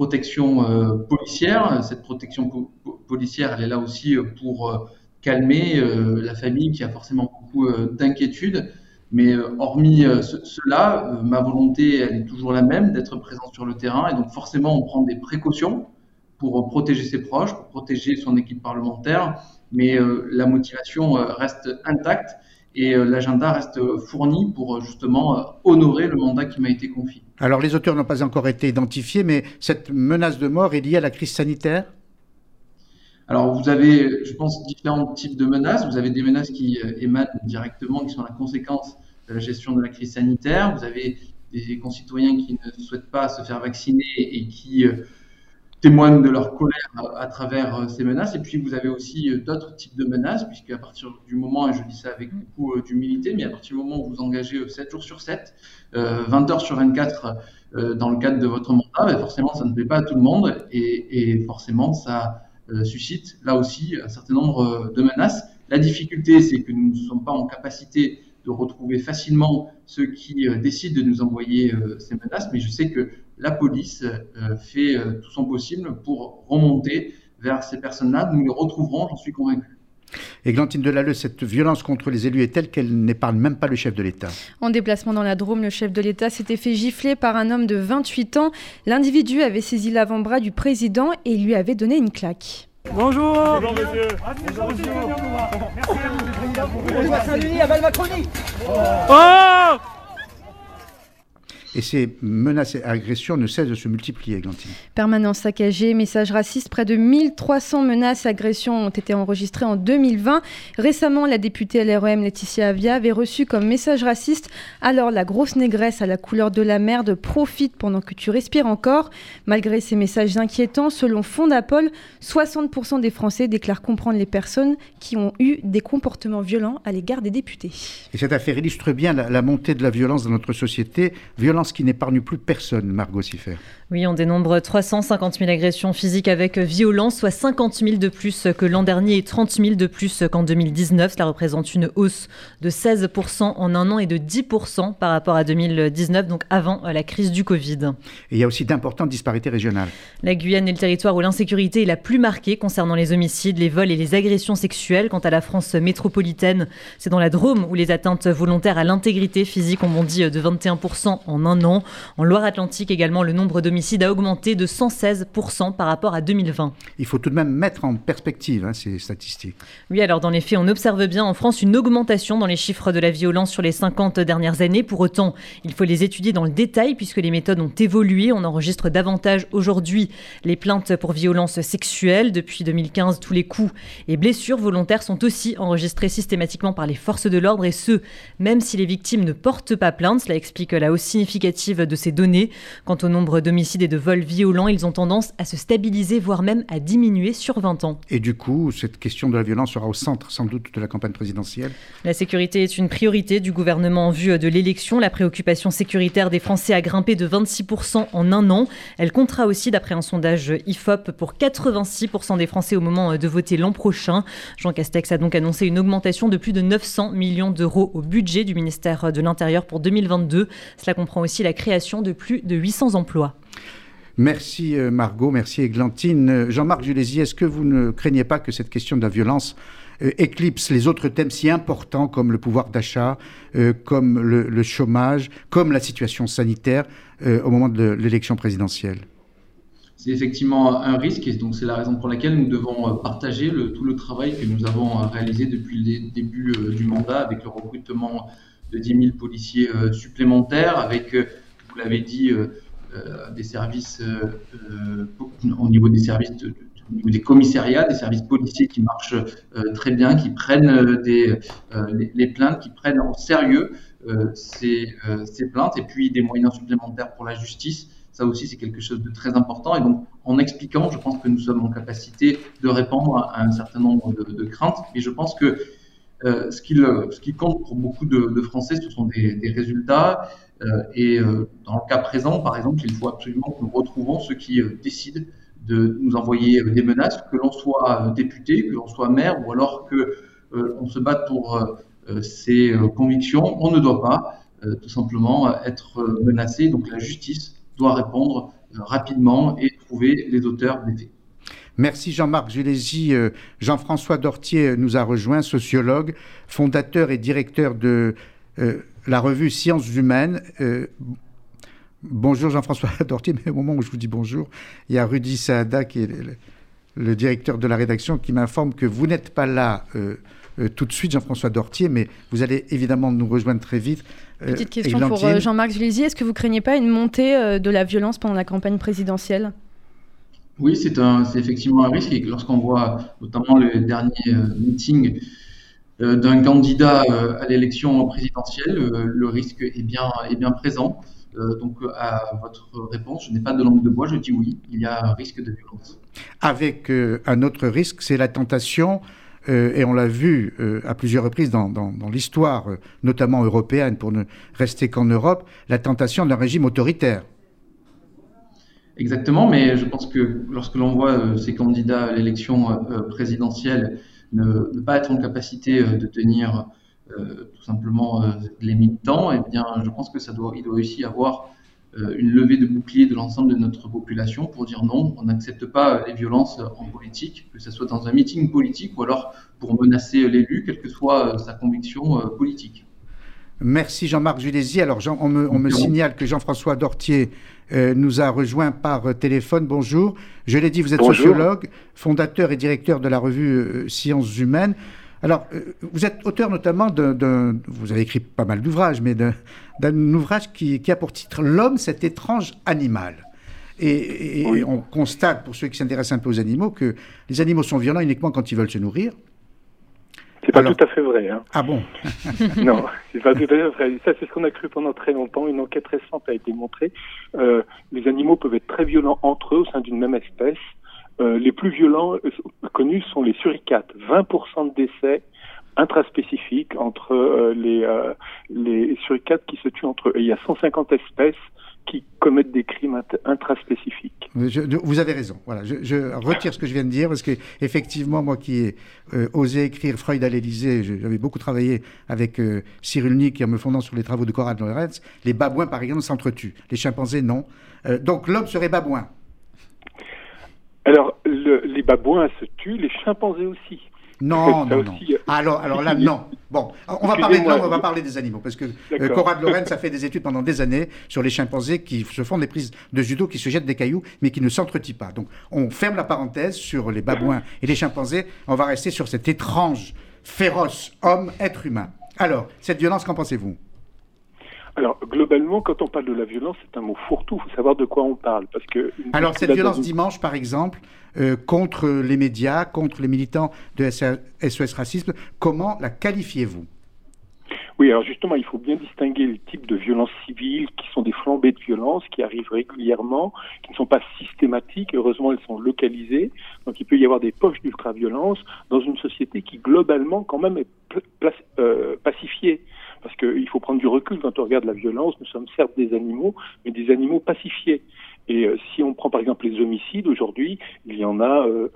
protection euh, policière. Cette protection po policière, elle est là aussi euh, pour euh, calmer la famille qui a forcément beaucoup d'inquiétudes. Mais hormis ce, cela, ma volonté, elle est toujours la même, d'être présent sur le terrain. Et donc forcément, on prend des précautions pour protéger ses proches, pour protéger son équipe parlementaire. Mais la motivation reste intacte. Et l'agenda reste fourni pour justement honorer le mandat qui m'a été confié. Alors les auteurs n'ont pas encore été identifiés, mais cette menace de mort est liée à la crise sanitaire? Alors, vous avez, je pense, différents types de menaces. Vous avez des menaces qui émanent directement, qui sont la conséquence de la gestion de la crise sanitaire. Vous avez des concitoyens qui ne souhaitent pas se faire vacciner et qui témoignent de leur colère à travers euh, ces menaces. Et puis vous avez aussi euh, d'autres types de menaces, puisque à partir du moment, et je dis ça avec beaucoup euh, d'humilité, mais à partir du moment où vous engagez 7 jours sur 7, 20 heures sur 24 dans le cadre de votre mandat, ben forcément ça ne plaît pas à tout le monde et, et forcément ça suscite là aussi un certain nombre de menaces. La difficulté, c'est que nous ne sommes pas en capacité de retrouver facilement ceux qui décident de nous envoyer ces menaces, mais je sais que la police euh, fait euh, tout son possible pour remonter vers ces personnes-là. Nous les retrouverons, j'en suis convaincu. Églantine Delalleux, cette violence contre les élus est telle qu'elle n'épargne même pas le chef de l'État. En déplacement dans la Drôme, le chef de l'État s'était fait gifler par un homme de 28 ans. L'individu avait saisi l'avant-bras du président et lui avait donné une claque. Bonjour Bonjour monsieur Bonjour monsieur Merci Oh et ces menaces et agressions ne cessent de se multiplier, Glantine. Permanence saccagée, messages racistes, près de 1300 menaces et agressions ont été enregistrées en 2020. Récemment, la députée LREM Laetitia Avia avait reçu comme message raciste Alors la grosse négresse à la couleur de la merde profite pendant que tu respires encore. Malgré ces messages inquiétants, selon Fondapol, 60% des Français déclarent comprendre les personnes qui ont eu des comportements violents à l'égard des députés. Et cette affaire illustre bien la, la montée de la violence dans notre société. Violence qui n'épargne plus personne, Margot Siffer. Oui, on dénombre 350 000 agressions physiques avec violence, soit 50 000 de plus que l'an dernier et 30 000 de plus qu'en 2019. Cela représente une hausse de 16 en un an et de 10 par rapport à 2019, donc avant la crise du Covid. Et il y a aussi d'importantes disparités régionales. La Guyane est le territoire où l'insécurité est la plus marquée concernant les homicides, les vols et les agressions sexuelles. Quant à la France métropolitaine, c'est dans la Drôme où les atteintes volontaires à l'intégrité physique ont bondi de 21 en un an. En Loire-Atlantique également, le nombre d'homicides a augmenté de 116% par rapport à 2020. Il faut tout de même mettre en perspective hein, ces statistiques. Oui, alors dans les faits, on observe bien en France une augmentation dans les chiffres de la violence sur les 50 dernières années. Pour autant, il faut les étudier dans le détail puisque les méthodes ont évolué. On enregistre davantage aujourd'hui les plaintes pour violences sexuelles. Depuis 2015, tous les coups et blessures volontaires sont aussi enregistrés systématiquement par les forces de l'ordre et ce, même si les victimes ne portent pas plainte. Cela explique la hausse significative de ces données. Quant au nombre d'homicides et de vols violents, ils ont tendance à se stabiliser, voire même à diminuer sur 20 ans. Et du coup, cette question de la violence sera au centre sans doute de la campagne présidentielle La sécurité est une priorité du gouvernement en vue de l'élection. La préoccupation sécuritaire des Français a grimpé de 26% en un an. Elle comptera aussi, d'après un sondage IFOP, pour 86% des Français au moment de voter l'an prochain. Jean Castex a donc annoncé une augmentation de plus de 900 millions d'euros au budget du ministère de l'Intérieur pour 2022. Cela comprend aussi la création de plus de 800 emplois. Merci euh, Margot, merci Églantine. Euh, Jean-Marc Julési, est-ce que vous ne craignez pas que cette question de la violence euh, éclipse les autres thèmes si importants comme le pouvoir d'achat, comme le, chômage, comme la situation sanitaire au moment de l'élection présidentielle? C'est effectivement un risque et donc c'est la raison pour laquelle nous devons partager tout le travail que nous avons réalisé depuis le début du mandat avec le recrutement de 10 000 policiers supplémentaires, avec, vous l'avez dit, des services au niveau des services des commissariats, des services policiers qui marchent très bien, qui prennent des, les, plaintes, qui prennent en sérieux ces, ces, plaintes, et puis des moyens supplémentaires pour la justice. Ça aussi, c'est quelque chose de très important. Et donc, en expliquant, je pense que nous sommes en capacité de répondre à un certain nombre de, de craintes. Et je pense que euh, ce, qui, compte pour beaucoup de, Français, ce sont des, résultats. Euh, et euh, dans le cas présent, par exemple, il faut absolument que nous retrouvons ceux qui décident de nous envoyer des menaces, que l'on soit député, que l'on soit maire, ou alors que on se batte pour ses convictions. On ne doit pas tout simplement être menacé. Donc la justice doit répondre rapidement et trouver les auteurs des faits. Merci Jean-Marc Julési. Euh, Jean-François Dortier nous a rejoint, sociologue, fondateur et directeur de euh, la revue Sciences humaines. Euh, bonjour Jean-François Dortier, mais au moment où je vous dis bonjour, il y a Rudy Saada qui est le directeur de la rédaction qui m'informe que vous n'êtes pas là tout de suite, Jean-François Dortier, mais vous allez évidemment nous rejoindre très vite. Petite question pour Jean-Marc Julési. Est-ce que vous craignez pas une montée de la violence pendant la campagne présidentielle? Oui, c'est effectivement un risque. Et lorsqu'on voit notamment le dernier meeting euh, d'un candidat euh, à l'élection présidentielle, euh, le risque est bien, présent. donc, à votre réponse, je n'ai pas de langue de bois, je dis oui, il y a un risque de violence. Avec un autre risque, c'est la tentation et on l'a vu à plusieurs reprises dans l'histoire, notamment européenne, pour ne rester qu'en Europe, la tentation d'un régime autoritaire. Exactement, mais je pense que lorsque l'on voit ces candidats à l'élection présidentielle ne, pas être en capacité euh, de tenir euh, tout simplement euh, les militants, eh bien, je pense que ça doit, il doit aussi avoir une levée de bouclier de l'ensemble de notre population pour dire non, on n'accepte pas les violences en politique, que ce soit dans un meeting politique ou alors pour menacer l'élu, quelle que soit sa conviction politique. Merci Jean-Marc Julési. Alors on me, signale que Jean-François Dortier nous a rejoint par téléphone. Bonjour. Je l'ai dit, vous êtes sociologue, fondateur et directeur de la revue euh, Sciences Humaines. Alors, euh, vous êtes auteur notamment d'un. Vous avez écrit pas mal d'ouvrages, mais d'un ouvrage qui, a pour titre L'homme, cet étrange animal. Et, on constate, pour ceux qui s'intéressent un peu aux animaux, que les animaux sont violents uniquement quand ils veulent se nourrir. C'est pas tout à fait vrai. Hein. Ah bon Non, c'est pas tout à fait vrai. Ça, c'est ce qu'on a cru pendant très longtemps. Une enquête récente a été montrée. Euh, les animaux peuvent être très violents entre eux au sein d'une même espèce. Euh, les plus violents euh, connus sont les suricates. 20% de décès intraspécifiques entre euh, les, les suricates qui se tuent entre eux. Et il y a 150 espèces qui commettent des crimes intraspécifiques. vous avez raison. Voilà, je, retire ce que je viens de dire parce que effectivement, moi qui ai euh, osé écrire Freud à l'Élysée, j'avais beaucoup travaillé avec euh, Cyril Nick en me fondant sur les travaux de Konrad Lorenz. Les babouins, par exemple, s'entretuent. Les chimpanzés, non. Euh, donc l'homme serait babouin. Alors, les babouins se tuent, les chimpanzés aussi. Non, non, non. Euh, alors, alors là, non. Bon, on va parler de on va parler des animaux, parce que euh, Conrad Lorenz a fait des études pendant des années sur les chimpanzés qui se font des prises de judo, qui se jettent des cailloux, mais qui ne s'entretuent pas. Donc, on ferme la parenthèse sur les babouins et les chimpanzés. On va rester sur cet étrange, féroce homme, être humain. Alors, cette violence, qu'en pensez-vous? Alors, globalement, quand on parle de la violence, c'est un mot fourre-tout. Il faut savoir de quoi on parle. Parce que Alors, cette violence dimanche, par exemple, euh, contre les médias, contre les militants de SOS Racisme, comment la qualifiez-vous? Oui, alors justement, il faut bien distinguer le type de violences civiles qui sont des flambées de violence qui arrivent régulièrement, qui ne sont pas systématiques. Heureusement, elles sont localisées. Donc, il peut y avoir des poches d'ultra-violence dans une société qui, globalement, quand même est euh, pacifiée. Parce qu'il faut prendre du recul quand on regarde la violence. Nous sommes certes des animaux, mais des animaux pacifiés. Et euh, si on prend par exemple les homicides, aujourd'hui, il y en a euh,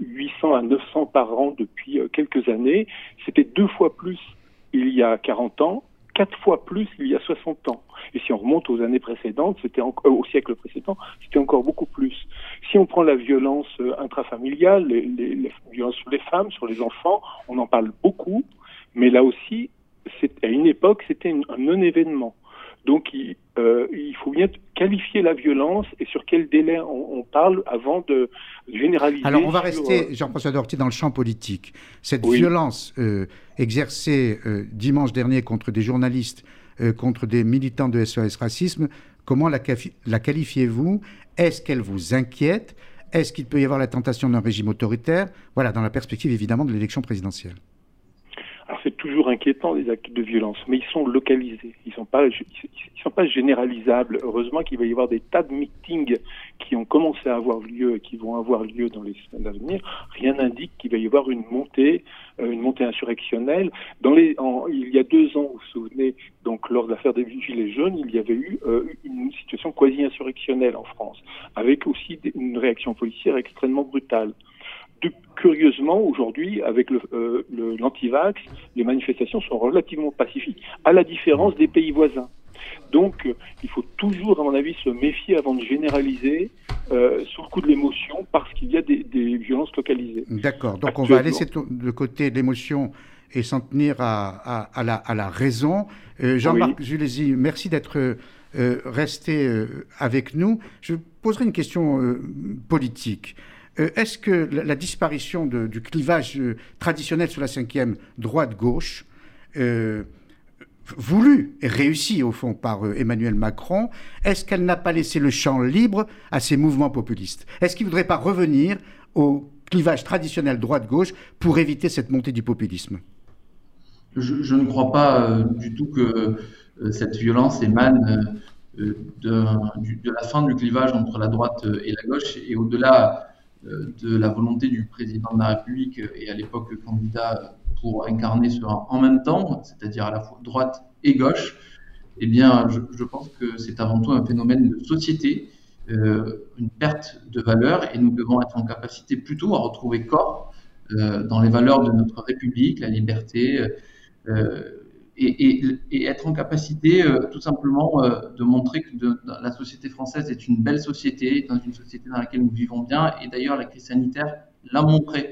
800 euh, à 900 par an depuis quelques années. C'était deux fois plus il y a 40 ans, quatre fois plus il y a 60 ans. Et si on remonte aux années précédentes, c'était au siècle précédent, c'était encore beaucoup plus. Si on prend la violence intrafamiliale, les, les, les violences sur les femmes, sur les enfants, on en parle beaucoup, mais là aussi, à une époque, c'était un non-événement. Donc, il, euh, il, faut bien qualifier la violence et sur quel délai on, parle avant de généraliser. Alors, on va rester, euh, Jean-François Dortier, dans le champ politique. Cette violence euh, exercée dimanche dernier contre des journalistes, contre des militants de SOS Racisme, comment la, la qualifiez-vous? Est-ce qu'elle vous inquiète? Est-ce qu'il peut y avoir la tentation d'un régime autoritaire? Voilà, dans la perspective évidemment de l'élection présidentielle c'est toujours inquiétant les actes de violence, mais ils sont localisés, ils ils sont pas généralisables. Heureusement qu'il va y avoir des tas de meetings qui ont commencé à avoir lieu et qui vont avoir lieu dans les semaines à venir. Rien n'indique qu'il va y avoir une montée, euh, une montée insurrectionnelle. Il y a deux ans, vous vous souvenez, donc lors de l'affaire des gilets jaunes, il y avait eu euh, une situation quasi insurrectionnelle en France, avec aussi une réaction policière extrêmement brutale curieusement, aujourd'hui, avec euh, l'antivax, le, les manifestations sont relativement pacifiques, à la différence des pays voisins. Donc, euh, il faut toujours, à mon avis, se méfier avant de généraliser euh, sous le coup de l'émotion, parce qu'il y a des, violences localisées. D'accord. Donc, on va laisser de côté l'émotion et s'en tenir à, la, à, la, raison. Jean-Marc oui. merci d'être resté avec nous. Je poserai une question politique. Est-ce que la, disparition du clivage traditionnel sur la cinquième droite-gauche voulue et réussie au fond par Emmanuel Macron, est-ce qu'elle n'a pas laissé le champ libre à ces mouvements populistes? Est-ce qu'il ne voudrait pas revenir au clivage traditionnel droite-gauche pour éviter cette montée du populisme? Je, ne crois pas euh, du tout que euh, cette violence émane euh, de, la fin du clivage entre la droite et la gauche. Et au-delà de la volonté du président de la République et à l'époque candidat pour incarner ce en même temps, c'est-à-dire à la fois droite et gauche, eh bien, je, pense que c'est avant tout un phénomène de société, une perte de valeur, et nous devons être en capacité plutôt à retrouver corps dans les valeurs de notre République, la liberté, euh, et, être en capacité euh, tout simplement euh, de montrer que la société française est une belle société, dans une société dans laquelle nous vivons bien. Et d'ailleurs, la crise sanitaire l'a montré.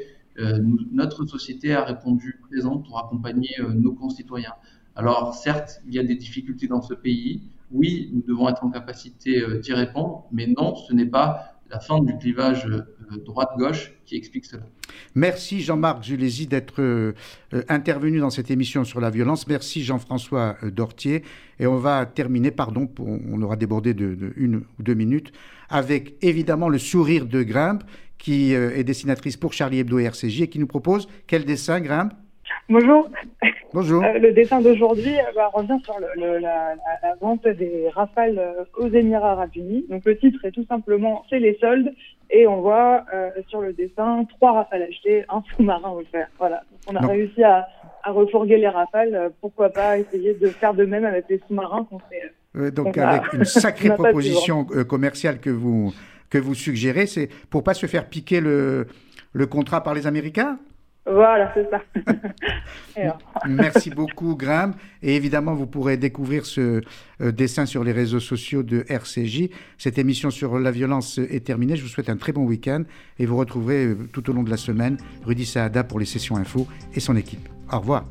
notre société a répondu présente pour accompagner nos concitoyens. Alors certes, il y a des difficultés dans ce pays. Oui, nous devons être en capacité d'y répondre, mais non, ce n'est pas la fin du clivage droite-gauche qui explique cela. Merci Jean-Marc Julési d'être euh, euh, intervenu dans cette émission sur la violence. Merci Jean-François euh, Dortier. Et on va terminer, pardon, on aura débordé de, une ou deux minutes, avec évidemment le sourire de Grimpe, qui est dessinatrice pour Charlie Hebdo et RCJ et qui nous propose quel dessin, Grimpe? Bonjour. Bonjour. Euh, le dessin d'aujourd'hui euh, bah, revient sur la, vente des rafales euh, aux Émirats Arabes Unis. Donc le titre est tout simplement c'est les soldes et on voit sur le dessin trois rafales achetées, un sous-marin offert. Voilà. on a réussi à, refourguer les rafales. pourquoi pas essayer de faire de même avec les sous-marins qu'on fait. donc avec une sacrée proposition commerciale que vous que vous suggérez, c'est pour pas se faire piquer le le contrat par les Américains? Voilà, c'est ça. Merci beaucoup, Graham. Et évidemment, vous pourrez découvrir ce euh, dessin sur les réseaux sociaux de RCJ. Cette émission sur la violence est terminée. Je vous souhaite un très bon week-end et vous retrouverez euh, tout au long de la semaine Rudy Saada pour les sessions info et son équipe. Au revoir.